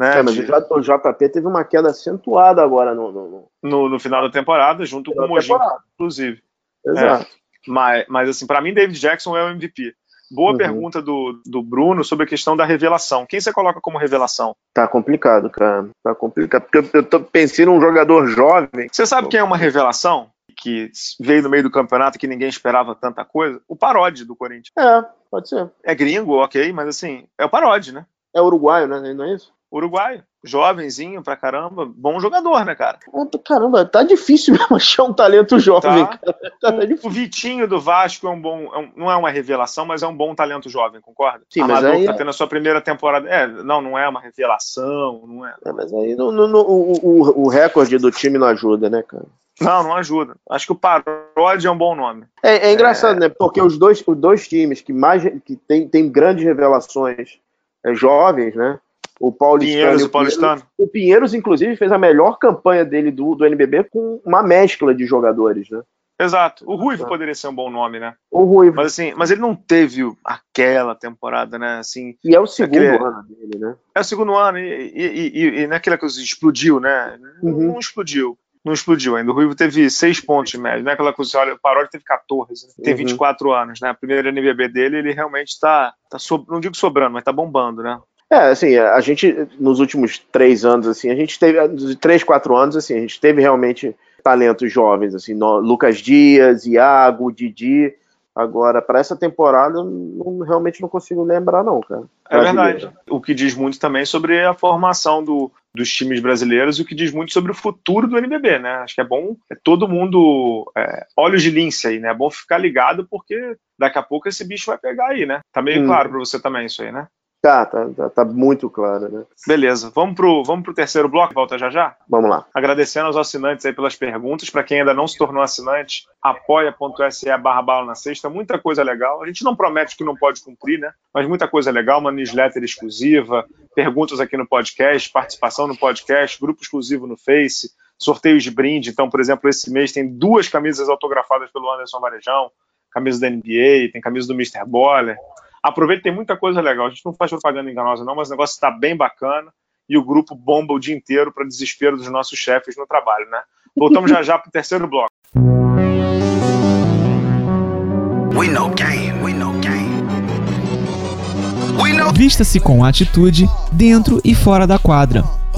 né, é, mas de... o JP teve uma queda acentuada agora no, no, no... no final da temporada, junto com o Mojim, inclusive. Exato. É. Mas, mas, assim, para mim, David Jackson é o MVP. Boa uhum. pergunta do, do Bruno sobre a questão da revelação. Quem você coloca como revelação? Tá complicado, cara. Tá complicado. Porque eu tô pensando num jogador jovem. Você sabe quem é uma revelação? Que veio no meio do campeonato que ninguém esperava tanta coisa? O Parode do Corinthians. É, pode ser. É gringo, ok, mas assim, é o Parode, né? É uruguaio, né? Não é isso? Uruguaio. Jovenzinho pra caramba, bom jogador, né, cara? Caramba, tá difícil mesmo achar um talento jovem, tá. cara. Tá o, o, Vitinho do Vasco é um bom. É um, não é uma revelação, mas é um bom talento jovem, concorda? Sim, mas aí. Tá tendo a sua primeira temporada. É, não, não é uma revelação, não é. é mas aí no, no, no, o, o recorde do time não ajuda, né, cara? Não, não ajuda. Acho que o Paródia é um bom nome. É, é engraçado, é... né? Porque os dois, os dois times que mais que tem, tem grandes revelações é, jovens, né? O Paulistano. Pinheiros, o, Paulistano. o Pinheiros, inclusive, fez a melhor campanha dele do, do NBB com uma mescla de jogadores, né? Exato. O Ruivo ah. poderia ser um bom nome, né? O Ruivo. Mas assim, mas ele não teve aquela temporada, né? Assim, e é o segundo aquele... ano dele, né? É o segundo ano, e, e, e, e naquela coisa explodiu, né? Uhum. Não explodiu. Não explodiu ainda. O Ruivo teve seis pontos de média, né? Aquela coisa, olha, o Paródia teve 14, né? tem uhum. 24 anos, né? A primeira NBB dele, ele realmente tá, tá so... não digo sobrando, mas tá bombando, né? É, assim, a gente, nos últimos três anos, assim, a gente teve, três, quatro anos, assim, a gente teve realmente talentos jovens, assim, no, Lucas Dias, Iago, Didi, agora, para essa temporada, não, realmente não consigo lembrar, não, cara. É verdade. O que diz muito também sobre a formação do, dos times brasileiros e o que diz muito sobre o futuro do NBB, né? Acho que é bom é todo mundo é, olhos de lince aí, né? É bom ficar ligado porque daqui a pouco esse bicho vai pegar aí, né? Tá meio hum. claro para você também isso aí, né? Tá, tá, tá, tá, muito claro, né? Beleza, vamos pro, vamos pro terceiro bloco, volta já já? Vamos lá. Agradecendo aos assinantes aí pelas perguntas, para quem ainda não se tornou assinante, apoia.se barra bala na sexta, muita coisa legal. A gente não promete que não pode cumprir, né? Mas muita coisa legal, uma newsletter exclusiva, perguntas aqui no podcast, participação no podcast, grupo exclusivo no Face, sorteios de brinde. Então, por exemplo, esse mês tem duas camisas autografadas pelo Anderson Varejão, camisa da NBA, tem camisa do Mr. Boller, Aproveita, tem muita coisa legal. A gente não faz propaganda enganosa, não, mas o negócio está bem bacana e o grupo bomba o dia inteiro para desespero dos nossos chefes no trabalho, né? Voltamos já já para o terceiro bloco. We know game, we know game. Vista-se com atitude dentro e fora da quadra.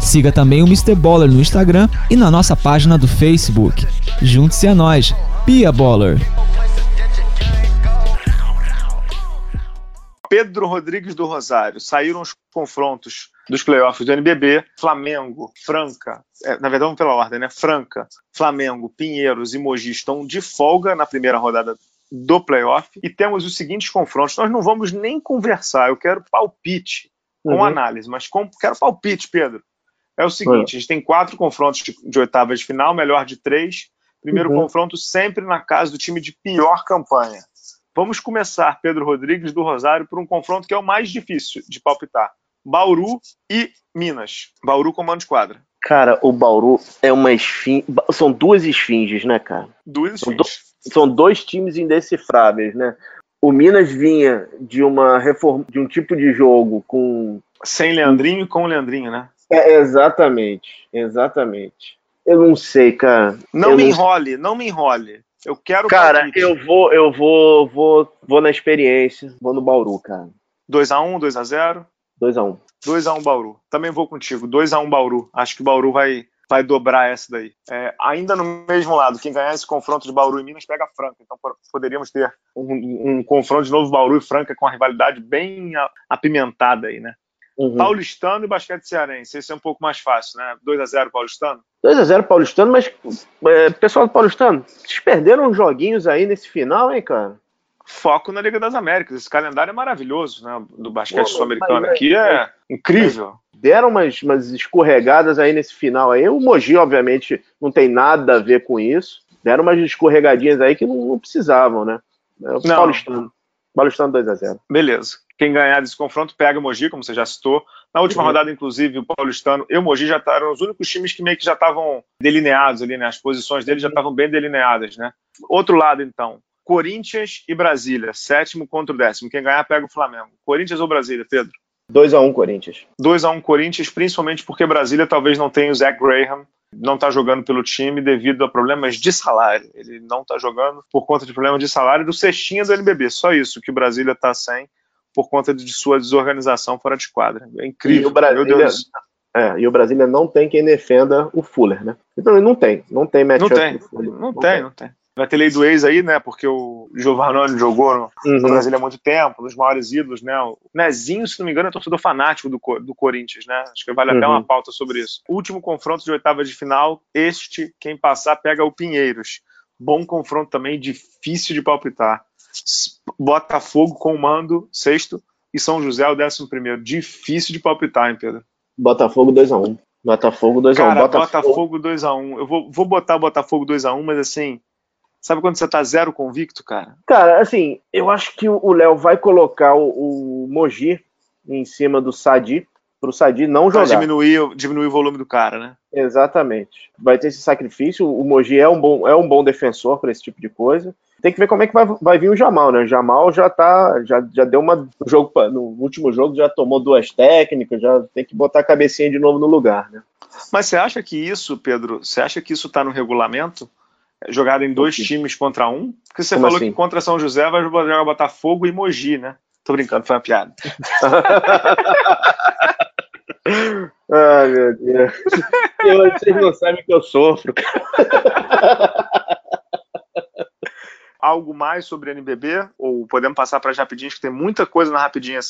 Siga também o Mr. Baller no Instagram e na nossa página do Facebook. Junte-se a nós, Pia Baller. Pedro Rodrigues do Rosário. Saíram os confrontos dos playoffs do NBB. Flamengo, Franca, é, na verdade vamos pela ordem, né? Franca, Flamengo, Pinheiros e Mogi estão de folga na primeira rodada do playoff. E temos os seguintes confrontos. Nós não vamos nem conversar, eu quero palpite com uhum. análise, mas com, quero palpite, Pedro. É o seguinte: a gente tem quatro confrontos de, de oitavas de final, melhor de três. Primeiro uhum. confronto sempre na casa do time de pior campanha. Vamos começar, Pedro Rodrigues do Rosário, por um confronto que é o mais difícil de palpitar. Bauru e Minas. Bauru comando de quadra. Cara, o Bauru é uma esfinge. São duas esfinges, né, cara? Duas esfinges. São, do... São dois times indecifráveis, né? O Minas vinha de uma reforma, de um tipo de jogo com sem Leandrinho e com o Leandrinho, né? É, exatamente, exatamente. Eu não sei, cara. Não eu me não... enrole, não me enrole. Eu quero. Cara, eu vou, eu vou, vou, vou na experiência, vou no Bauru, cara. 2x1, 2x0? 2x1. 2x1 Bauru. Também vou contigo. 2x1 Bauru. Acho que o Bauru vai, vai dobrar essa daí. É, ainda no mesmo lado, quem ganhar esse confronto de Bauru e Minas pega Franca. Então poderíamos ter um, um confronto de novo Bauru e Franca com uma rivalidade bem apimentada aí, né? Uhum. Paulistano e basquete cearense. Esse é um pouco mais fácil, né? 2x0 Paulistano? 2x0 Paulistano, mas é, pessoal do Paulistano, vocês perderam uns joguinhos aí nesse final, hein, cara? Foco na Liga das Américas. Esse calendário é maravilhoso, né? Do basquete sul-americano aqui é incrível. Deram umas, umas escorregadas aí nesse final aí. O Mogi, obviamente, não tem nada a ver com isso. Deram umas escorregadinhas aí que não, não precisavam, né? É o Paulistano. Paulistano 2x0. Beleza. Quem ganhar desse confronto pega o Mogi, como você já citou. Na última uhum. rodada, inclusive, o Paulistano e o Mogi já eram os únicos times que meio que já estavam delineados ali, né? As posições deles já estavam bem delineadas, né? Outro lado, então. Corinthians e Brasília, sétimo contra o décimo. Quem ganhar pega o Flamengo. Corinthians ou Brasília, Pedro? 2x1 um, Corinthians. 2x1 um, Corinthians, principalmente porque Brasília talvez não tenha o Zach Graham, não está jogando pelo time devido a problemas de salário. Ele não está jogando por conta de problemas de salário do cestinha do NBB. Só isso que o Brasília está sem por conta de sua desorganização fora de quadra. É incrível. E o Brasília, é, e o Brasília não tem quem defenda o Fuller, né? Então ele não tem, não tem matchup. Não tem, não, não, tem, não tem. Vai ter lei do ex aí, né? Porque o Giovanni jogou no, uhum. no Brasília há muito tempo, nos maiores ídolos, né? O Nezinho, se não me engano, é torcedor fanático do, do Corinthians, né? Acho que vale uhum. até uma pauta sobre isso. Último confronto de oitava de final, este, quem passar, pega o Pinheiros. Bom confronto também, difícil de palpitar. Botafogo com o mando, sexto, e São José o décimo primeiro. Difícil de palpitar, hein, Pedro? Botafogo 2x1. Botafogo 2x1. Cara, Botafogo 2x1. Eu vou, vou botar Botafogo 2x1, mas assim. Sabe quando você tá zero convicto, cara? Cara, assim, eu acho que o Léo vai colocar o, o Mogi em cima do Sadi, pro Sadi não jogar. Pra diminuir, diminuir o volume do cara, né? Exatamente. Vai ter esse sacrifício. O Mogi é um bom, é um bom defensor para esse tipo de coisa. Tem que ver como é que vai, vai vir o Jamal, né? O Jamal já tá, já, já deu uma no jogo no último jogo já tomou duas técnicas, já tem que botar a cabecinha de novo no lugar, né? Mas você acha que isso, Pedro, você acha que isso está no regulamento? Jogado em dois times contra um? Porque você Como falou assim? que contra São José vai jogar Botafogo e Mogi, né? Tô brincando, foi uma piada. Ai, meu Deus. Eu, vocês não sabem que eu sofro. algo mais sobre NBB? Ou podemos passar para as rapidinhas, que tem muita coisa na rapidinha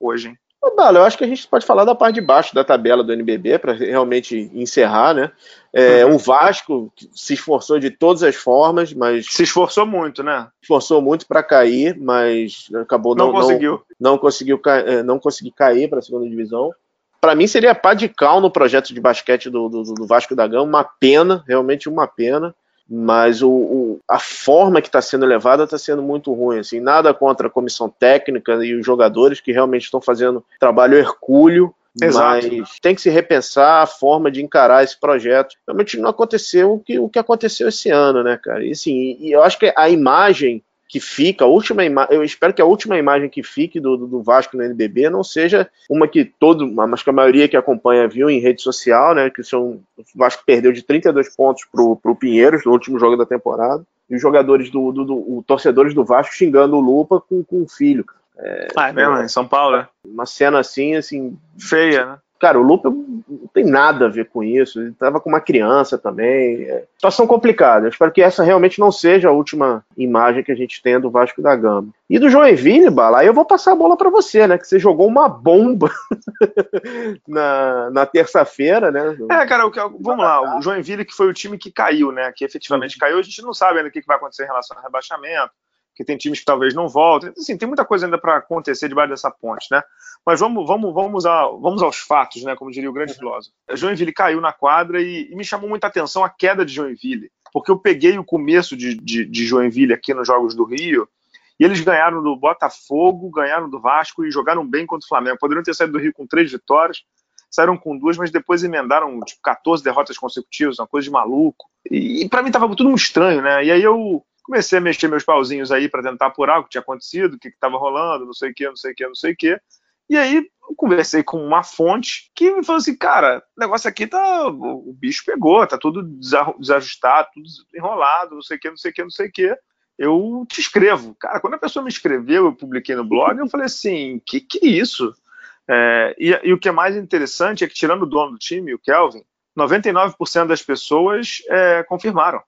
hoje, hein? Não, eu acho que a gente pode falar da parte de baixo da tabela do NBB para realmente encerrar, né? É, uhum. O Vasco se esforçou de todas as formas, mas se esforçou muito, né? Esforçou muito para cair, mas acabou não, não conseguiu, não, não conseguiu, é, não conseguir cair para a segunda divisão. Para mim seria pá de cal no projeto de basquete do, do, do Vasco da Gama, uma pena, realmente uma pena mas o, o, a forma que está sendo levada está sendo muito ruim. Assim, nada contra a comissão técnica e os jogadores que realmente estão fazendo trabalho hercúleo, Exato. mas tem que se repensar a forma de encarar esse projeto. Realmente não aconteceu o que, o que aconteceu esse ano, né, cara? E assim, e eu acho que a imagem que fica, a última eu espero que a última imagem que fique do, do Vasco no NBB não seja uma que todo, mas que a maioria que acompanha viu em rede social, né, que são, o Vasco perdeu de 32 pontos pro, pro Pinheiros no último jogo da temporada, e os jogadores do, do, do torcedores do Vasco xingando o Lupa com, com o filho, É, ah, é mesmo, em São Paulo, né? Uma cena assim, assim... Feia, né? Cara, o Lupe não tem nada a ver com isso. Ele estava com uma criança também. É, situação complicada. Eu espero que essa realmente não seja a última imagem que a gente tenha do Vasco da Gama. E do Joinville, Bala, aí eu vou passar a bola para você, né? Que você jogou uma bomba na, na terça-feira, né? É, cara, o que, vamos lá. O Joinville que foi o time que caiu, né? Que efetivamente caiu. A gente não sabe ainda o que vai acontecer em relação ao rebaixamento que tem times que talvez não voltem. Assim, tem muita coisa ainda para acontecer debaixo dessa ponte, né? Mas vamos, vamos, vamos, a, vamos aos fatos, né? Como diria o grande filósofo. Joinville caiu na quadra e, e, me chamou muita atenção a queda de Joinville, porque eu peguei o começo de, de, de Joinville aqui nos Jogos do Rio e eles ganharam do Botafogo, ganharam do Vasco e jogaram bem contra o Flamengo. Poderiam ter saído do Rio com três vitórias, saíram com duas, mas depois emendaram tipo, 14 derrotas consecutivas, uma coisa de maluco. E, e para mim tava tudo muito estranho, né? E aí eu comecei a mexer meus pauzinhos aí para tentar apurar o que tinha acontecido, o que estava rolando, não sei o que, não sei o que, não sei o que. E aí conversei com uma fonte que me falou assim, cara, o negócio aqui tá. O bicho pegou, tá tudo desajustado, tudo enrolado, não sei o que, não sei o que, não sei o que. Eu te escrevo. Cara, quando a pessoa me escreveu, eu publiquei no blog, eu falei assim, que que é isso? É, e, e, o que é mais interessante é que, tirando o dono do time, o Kelvin, 99% das pessoas é, confirmaram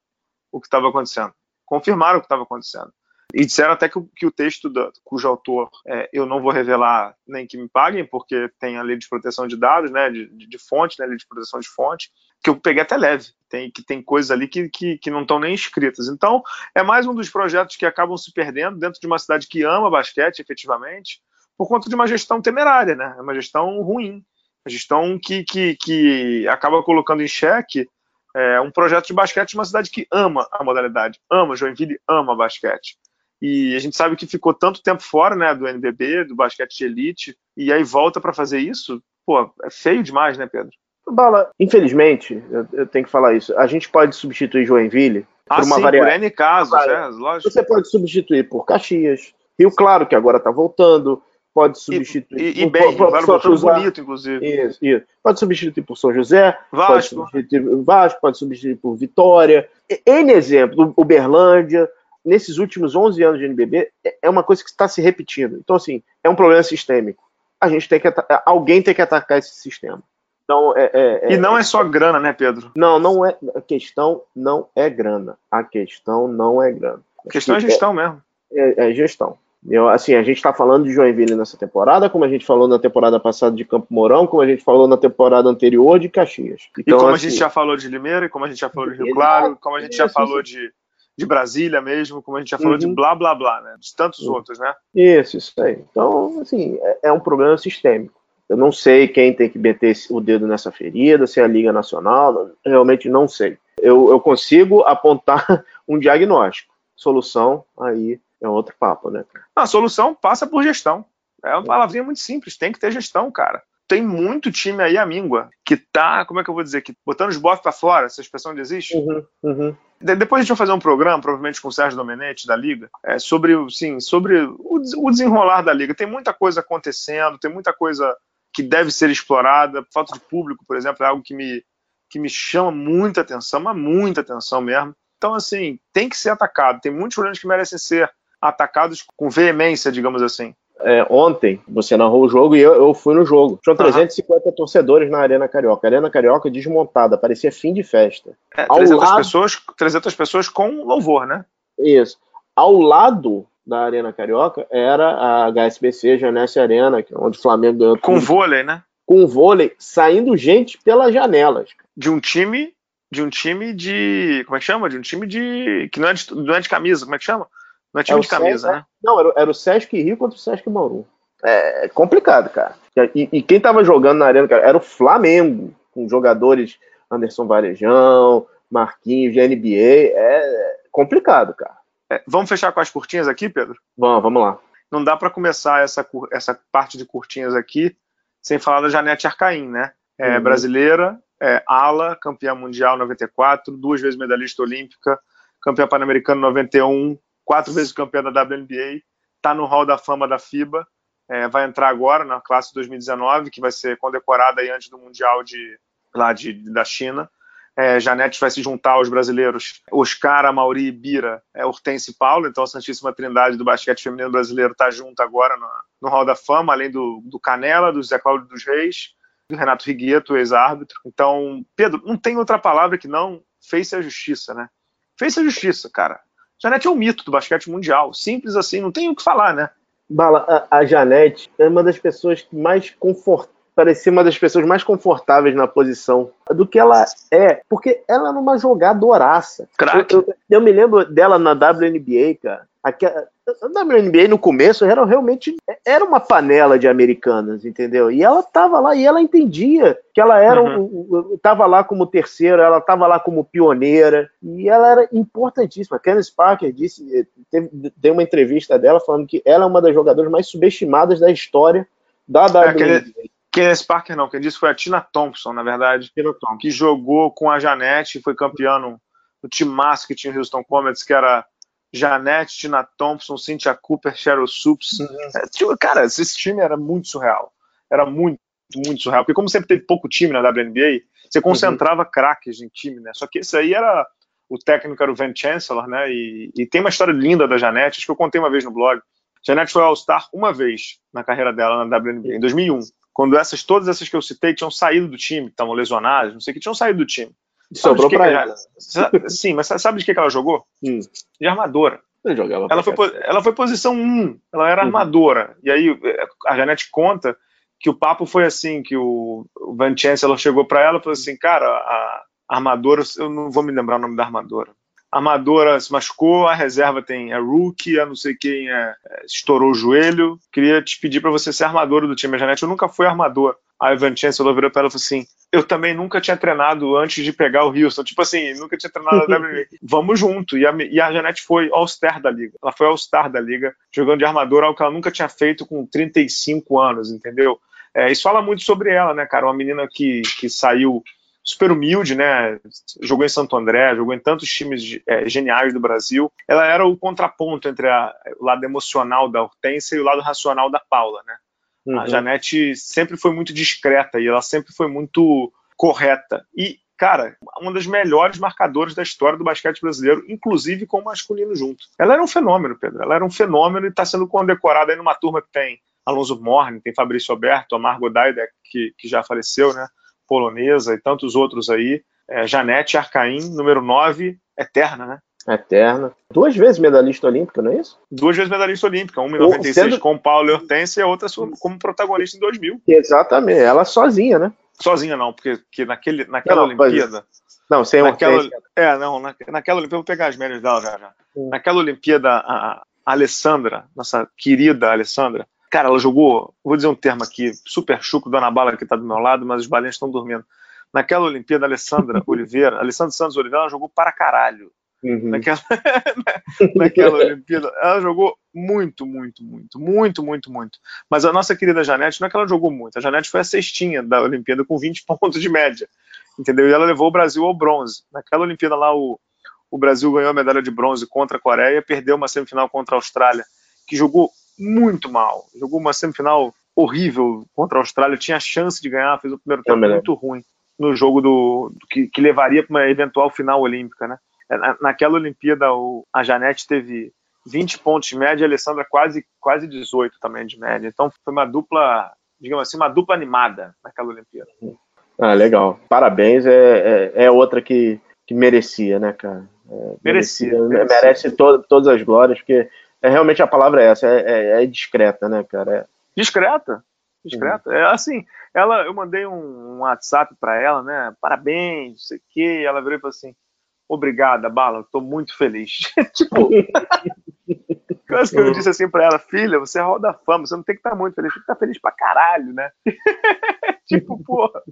o que estava acontecendo confirmaram o que estava acontecendo. E disseram até que, o, que o texto da, cujo autor é, eu não vou revelar nem que me paguem, porque tem a lei de proteção de dados, né, de, de, fonte, né, lei de proteção de fonte, que eu peguei até leve. Tem, que tem coisas ali que, que, que não estão nem escritas. Então, é mais um dos projetos que acabam se perdendo dentro de uma cidade que ama basquete, efetivamente, por conta de uma gestão temerária, né? É uma gestão ruim. Uma gestão que, que, que acaba colocando em xeque é um projeto de basquete de uma cidade que ama a modalidade, ama Joinville, ama basquete. E a gente sabe que ficou tanto tempo fora, né, do NBB, do basquete de elite, e aí volta para fazer isso, pô, é feio demais, né, Pedro? Bala, infelizmente, eu, eu, tenho que falar isso. A gente pode substituir Joinville ah, por uma sim, variedade. por N casos, é, lógico. Você pode substituir por Caxias, Rio Claro, que agora está voltando, pode substituir. E, e, e bem, por, por, por bonito, inclusive. Isso, isso. Pode substituir por São José, Vasco. pode substituir por Vasco, pode substituir por Vitória. N exemplo, Uberlândia. Nesses últimos 11 anos de NBB, é, é uma coisa que está se repetindo. Então, assim, é um problema sistêmico. A gente tem que alguém tem que atacar esse sistema. Então, é, é, é, e não é só grana, né, Pedro? Não, não é. A questão não é grana. A questão não é grana. A questão é gestão mesmo. É, é gestão. Eu, assim, a gente está falando de Joinville nessa temporada, como a gente falou na temporada passada de Campo Mourão, como a gente falou na temporada anterior de Caxias. Então, e como assim, a gente já falou de Limeira, como a gente já falou de Rio Claro, como a gente já falou de, de Brasília mesmo, como a gente já falou uhum. de blá blá blá, né? De tantos uhum. outros, né? Isso, isso aí. Então, assim, é, é um problema sistêmico. Eu não sei quem tem que meter o dedo nessa ferida, se é a Liga Nacional, realmente não sei. Eu, eu consigo apontar um diagnóstico. Solução aí é outro papo, né? A solução passa por gestão. É uma palavrinha muito simples, tem que ter gestão, cara. Tem muito time aí, a míngua, que tá, como é que eu vou dizer, que botando os bofs pra fora, essa expressão ainda existe? Uhum, uhum. Depois a gente vai fazer um programa, provavelmente com o Sérgio Domenech, da Liga, é, sobre, sim, sobre o, o desenrolar da Liga. Tem muita coisa acontecendo, tem muita coisa que deve ser explorada. Falta de público, por exemplo, é algo que me, que me chama muita atenção, mas muita atenção mesmo. Então, assim, tem que ser atacado. Tem muitos problemas que merecem ser atacados com veemência, digamos assim. É, ontem você narrou o jogo e eu, eu fui no jogo. Tinham 350 uhum. torcedores na Arena Carioca. A Arena Carioca desmontada, parecia fim de festa. É, 300, lado... pessoas, 300 pessoas com louvor, né? Isso. Ao lado da Arena Carioca era a HSBC Janesse Arena, é onde o Flamengo ganhou. Com tudo. vôlei, né? Com vôlei, saindo gente pelas janelas. De um time. De um time de. Como é que chama? De um time de. Que não é de, não é de camisa, como é que chama? Não é time é de camisa, Sesc, né? Não, era, era, o Sesc Rio contra o Sesc Bauru. É complicado, cara. E, e, quem tava jogando na arena, cara, era o Flamengo, com jogadores Anderson Varejão, Marquinhos de NBA. É complicado, cara. É, vamos fechar com as curtinhas aqui, Pedro? Vamos, vamos lá. Não dá para começar essa, essa parte de curtinhas aqui sem falar da Janete Arcaim, né? É, uhum. Brasileira, é, ala, campeã mundial 94, duas vezes medalhista olímpica, campeã pan-americana 91, quatro vezes campeã da WNBA, está no Hall da Fama da FIBA, é, vai entrar agora na classe 2019, que vai ser condecorada aí antes do Mundial de, lá de, da China. É, Janete vai se juntar aos brasileiros Oscar, Mauri Bira, é, Hortense e Paulo, então a Santíssima Trindade do basquete feminino brasileiro está junto agora no, no Hall da Fama, além do, do Canela, do Zé Cláudio dos Reis, Renato Rigueto, ex-árbitro. Então, Pedro, não tem outra palavra que não fez a justiça, né? Fez a justiça, cara. Janete é um mito do basquete mundial. Simples assim, não tem o que falar, né? Bala, a, a Janete é uma das pessoas que mais confortáveis parecia uma das pessoas mais confortáveis na posição do que ela é, porque ela é uma jogadoraça. Crack. Eu, eu, eu, me lembro dela na WNBA, cara. Aquela, a WNBA no começo era realmente era uma panela de americanas, entendeu? E ela tava lá e ela entendia que ela era uhum. um, tava lá como terceira, ela tava lá como pioneira e ela era importantíssima. Candice Parker disse, teve, deu uma entrevista dela falando que ela é uma das jogadoras mais subestimadas da história da WNBA. É, Kenneth Parker não, quem disse foi a Tina Thompson, na verdade, que jogou com a Janete, foi campeã no, no time massa que tinha o Houston Comets, que era Janete, Tina Thompson, Cynthia Cooper, Cheryl Supes. Uhum. É, tipo, cara, esse time era muito surreal. Era muito, muito surreal. Porque como sempre teve pouco time na WNBA, você concentrava uhum. craques em time, né? Só que esse aí era... O técnico era o Van Chancellor, né? E, e tem uma história linda da Janete, acho que eu contei uma vez no blog. Janete foi All-Star uma vez na carreira dela na WNBA, em 2001 quando essas todas essas que eu citei tinham saído do time, estavam lesionadas, não sei o que, tinham saído do time. Sobrou pra ela. Sim, mas sabe de que, ela jogou? Hum. De armadora. Ela foi, ela foi posição 1, ela era uhum. armadora. E aí a Janete conta que o papo foi assim, que o, o Van Chancellor chegou para ela e falou assim, cara, a armadora, eu não vou me lembrar o nome da armadora, armadora se machucou, a reserva tem a é rookie, a não sei quem é, é, estourou o joelho. Queria te pedir para você ser armadora do time. A Janete, eu nunca fui armador. A Evan Chancellor virou para ela e falou assim: Eu também nunca tinha treinado antes de pegar o Houston. Tipo assim, nunca tinha treinado na WWE. Vamos junto. E a, e a Janete foi All-Star da liga. Ela foi All-Star da liga, jogando de armador, algo que ela nunca tinha feito com 35 anos, entendeu? É, isso fala muito sobre ela, né, cara? Uma menina que, que saiu super humilde, né? Jogou em Santo André, jogou em tantos times é, geniais do Brasil. Ela era o contraponto entre a, o lado emocional da Hortência e o lado racional da Paula, né? Uhum. A Janete sempre foi muito discreta e ela sempre foi muito correta. E, cara, uma das melhores marcadoras da história do basquete brasileiro, inclusive com o masculino junto. Ela era um fenômeno, Pedro. Ela era um fenômeno e está sendo condecorada aí numa turma que tem Alonso Morne, tem Fabrício Alberto, Amar Godaidek, que, que já faleceu, né? polonesa e tantos outros aí. É, Janete Arcaim, número 9, eterna, né? Eterna. Duas vezes medalhista olímpica, não é isso? Duas vezes medalhista olímpica, uma em 96 sendo... com Paulo e Hortência e a outra como protagonista em 2000. Exatamente, ela sozinha, né? Sozinha não, porque que naquele, naquela não, Olimpíada... Não, sem naquela, Hortência. É, não, na, naquela Olimpíada, vou pegar as médias dela já, já. Naquela Olimpíada, a, a Alessandra, nossa querida Alessandra, Cara, ela jogou, vou dizer um termo aqui, super chuco, Dona Bala que está do meu lado, mas os balinhos estão dormindo. Naquela Olimpíada, a Alessandra Oliveira, Alessandra Santos Oliveira, ela jogou para caralho. Uhum. Naquela, naquela Olimpíada, ela jogou muito, muito, muito, muito, muito, muito. Mas a nossa querida Janete, não é que ela jogou muito, a Janete foi a cestinha da Olimpíada com 20 pontos de média, entendeu? E ela levou o Brasil ao bronze. Naquela Olimpíada lá, o, o Brasil ganhou a medalha de bronze contra a Coreia, perdeu uma semifinal contra a Austrália, que jogou muito mal. Jogou uma semifinal horrível contra a Austrália, tinha chance de ganhar, fez o primeiro tempo muito ruim no jogo do, do que, que, levaria para uma eventual final olímpica, né? É, na, naquela Olimpíada, o, a Janete teve 20 pontos de média, a Alessandra quase, quase 18 também de média. Então foi uma dupla, digamos assim, uma dupla animada naquela Olimpíada. Ah, legal. Parabéns, é, é, é outra que, que merecia, né, cara? É, merecia, merecia. Merece to, todas as glórias, porque é realmente a palavra é essa, é, é, é discreta, né, cara? É... Discreta, discreta. Uhum. É assim, ela, eu mandei um, um WhatsApp para ela, né? Parabéns, não sei o quê. ela virou e falou assim: Obrigada, Bala, tô muito feliz. tipo, quase que eu disse assim para ela, filha, você é roda fama, você não tem que estar tá muito feliz, tem que estar tá feliz pra caralho, né? tipo, porra.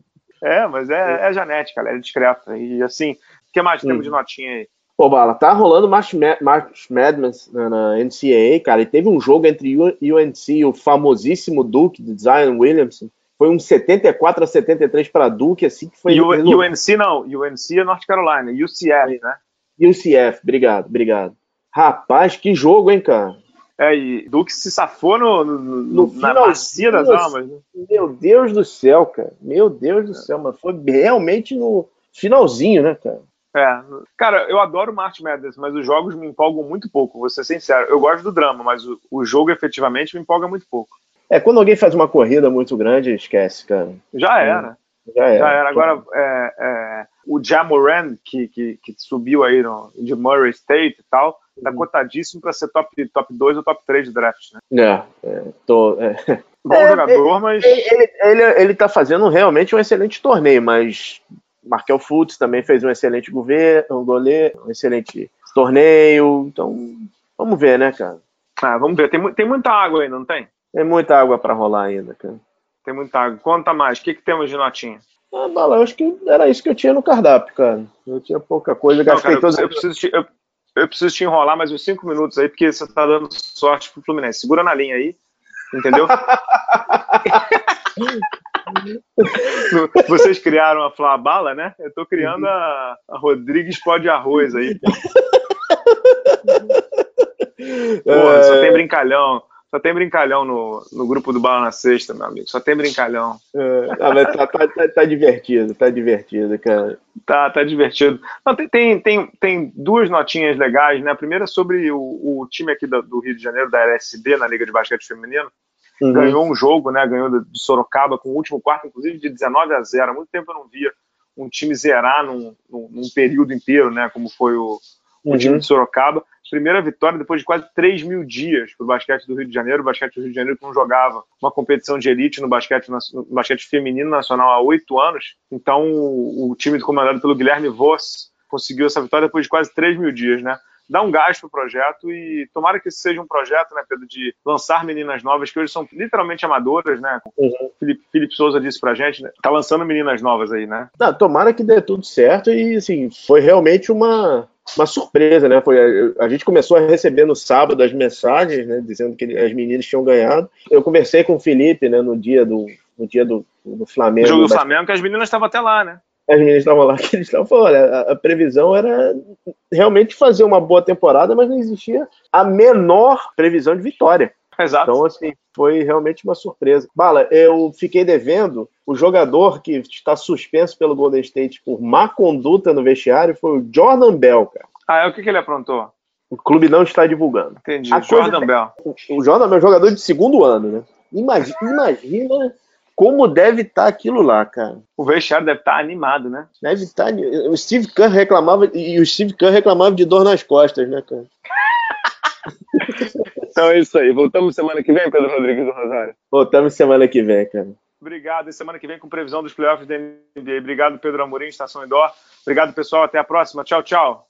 É, mas é, é Janete, cara, é discreta. E assim, o que mais temos de notinha aí? Pô, Bala, tá rolando March, March Madness na NCAA, cara, e teve um jogo entre UNC e o famosíssimo Duke, de Zion Williamson. Foi um 74 a 73 para Duke, assim que foi. U, UNC não, UNC é North Carolina, UCF, né? UCF, obrigado, obrigado. Rapaz, que jogo, hein, cara? É, e Duke se safou no, no, no na bacia das almas. Né? Meu Deus do céu, cara. Meu Deus do céu, mas foi realmente no finalzinho, né, cara? É, cara, eu adoro March Madness, mas os jogos me empolgam muito pouco, vou ser sincero. Eu gosto do drama, mas o, o jogo efetivamente me empolga muito pouco. É, quando alguém faz uma corrida muito grande, esquece, cara. Já era. Já era. Já era. Agora, é, é, o Jamoran, que, que, que subiu aí no, de Murray State e tal, tá cotadíssimo para ser top, top 2 ou top 3 de draft, né? É, é, tô, é. Bom É, jogador, mas. Ele, ele, ele tá fazendo realmente um excelente torneio, mas Markel Fultz também fez um excelente governo, um goleiro, um excelente torneio. Então, vamos ver, né, cara? Ah, vamos ver. Tem, tem muita água ainda, não tem? Tem muita água para rolar ainda, cara. Tem muita água. Conta mais. O que, que temos de notinha? Ah, Bala, eu acho que era isso que eu tinha no cardápio, cara. Eu tinha pouca coisa, Não, gastei cara, eu, todos. eu preciso te, eu, eu preciso te enrolar mais uns 5 minutos aí, porque você tá dando sorte pro Fluminense. Segura na linha aí. Entendeu? Vocês criaram a Flá Bala, né? Eu tô criando a, a Rodrigues Pó de Arroz aí. Pô, só tem brincalhão. Só tem brincalhão no, no grupo do Bala na Sexta, meu amigo. Só tem brincalhão. É, ah, mas tá, tá, tá, tá divertido, tá divertido, cara. Tá, tá divertido. Não, tem, tem, tem, tem duas notinhas legais, né? A primeira é sobre o, o time aqui do, do Rio de Janeiro, da LSB, na Liga de Basquete Feminino. Uhum. Ganhou um jogo, né? Ganhou de de Sorocaba com o último quarto, inclusive, de 19 a 0. Há muito tempo eu não via um time zerar num, num, num período inteiro, né? Como foi o, o Uhum. time de Sorocaba. Primeira vitória depois de quase 3 mil dias para o basquete do Rio de Janeiro. O basquete do Rio de Janeiro que não jogava uma competição de elite no basquete, no basquete feminino nacional há oito anos. Então, o, o time comandado pelo Guilherme Voss conseguiu essa vitória depois de quase 3 mil dias, né? Dá um gás pro projeto e tomara que esse seja um projeto, né, Pedro, de lançar meninas novas que hoje são literalmente amadoras, né? Uhum. O Felipe, Felipe Souza disse pra gente, né? Tá lançando meninas novas aí, né? Não, tomara que dê tudo certo e assim, foi realmente uma, uma surpresa, né? Foi, a, a gente começou a receber no sábado as mensagens, né, dizendo que as meninas tinham ganhado. Eu conversei com o Felipe, né, no dia do no dia do, do O Flamengo. jogo do Flamengo, que as meninas estavam até lá, né? As meninas estavam lá, que eles estavam falando, olha, a, previsão era realmente fazer uma boa temporada, mas não existia a menor previsão de vitória. Exato. Então, assim, foi realmente uma surpresa. Bala, eu fiquei devendo o jogador que está suspenso pelo Golden State por má conduta no vestiário foi o Jordan Bell, cara. Ah, é o que, que ele aprontou? O clube não está divulgando. Entendi. A coisa- Jordan Bell. O Jordan Bell é um jogador de segundo ano, né? Imagina, imagina como deve estar aquilo lá, cara. O vestiário deve estar animado, né? Deve estar. O Steve Kerr reclamava e o Steve Kerr reclamava de dor nas costas, né, cara? Então é isso aí. Voltamos semana que vem, Pedro Rodrigues do Rosário. Voltamos semana que vem, cara. Obrigado. E semana que vem com previsão dos playoffs da NBA. Obrigado, Pedro Amorim, Estação Indoor. Obrigado, pessoal. Até a próxima. Tchau, tchau.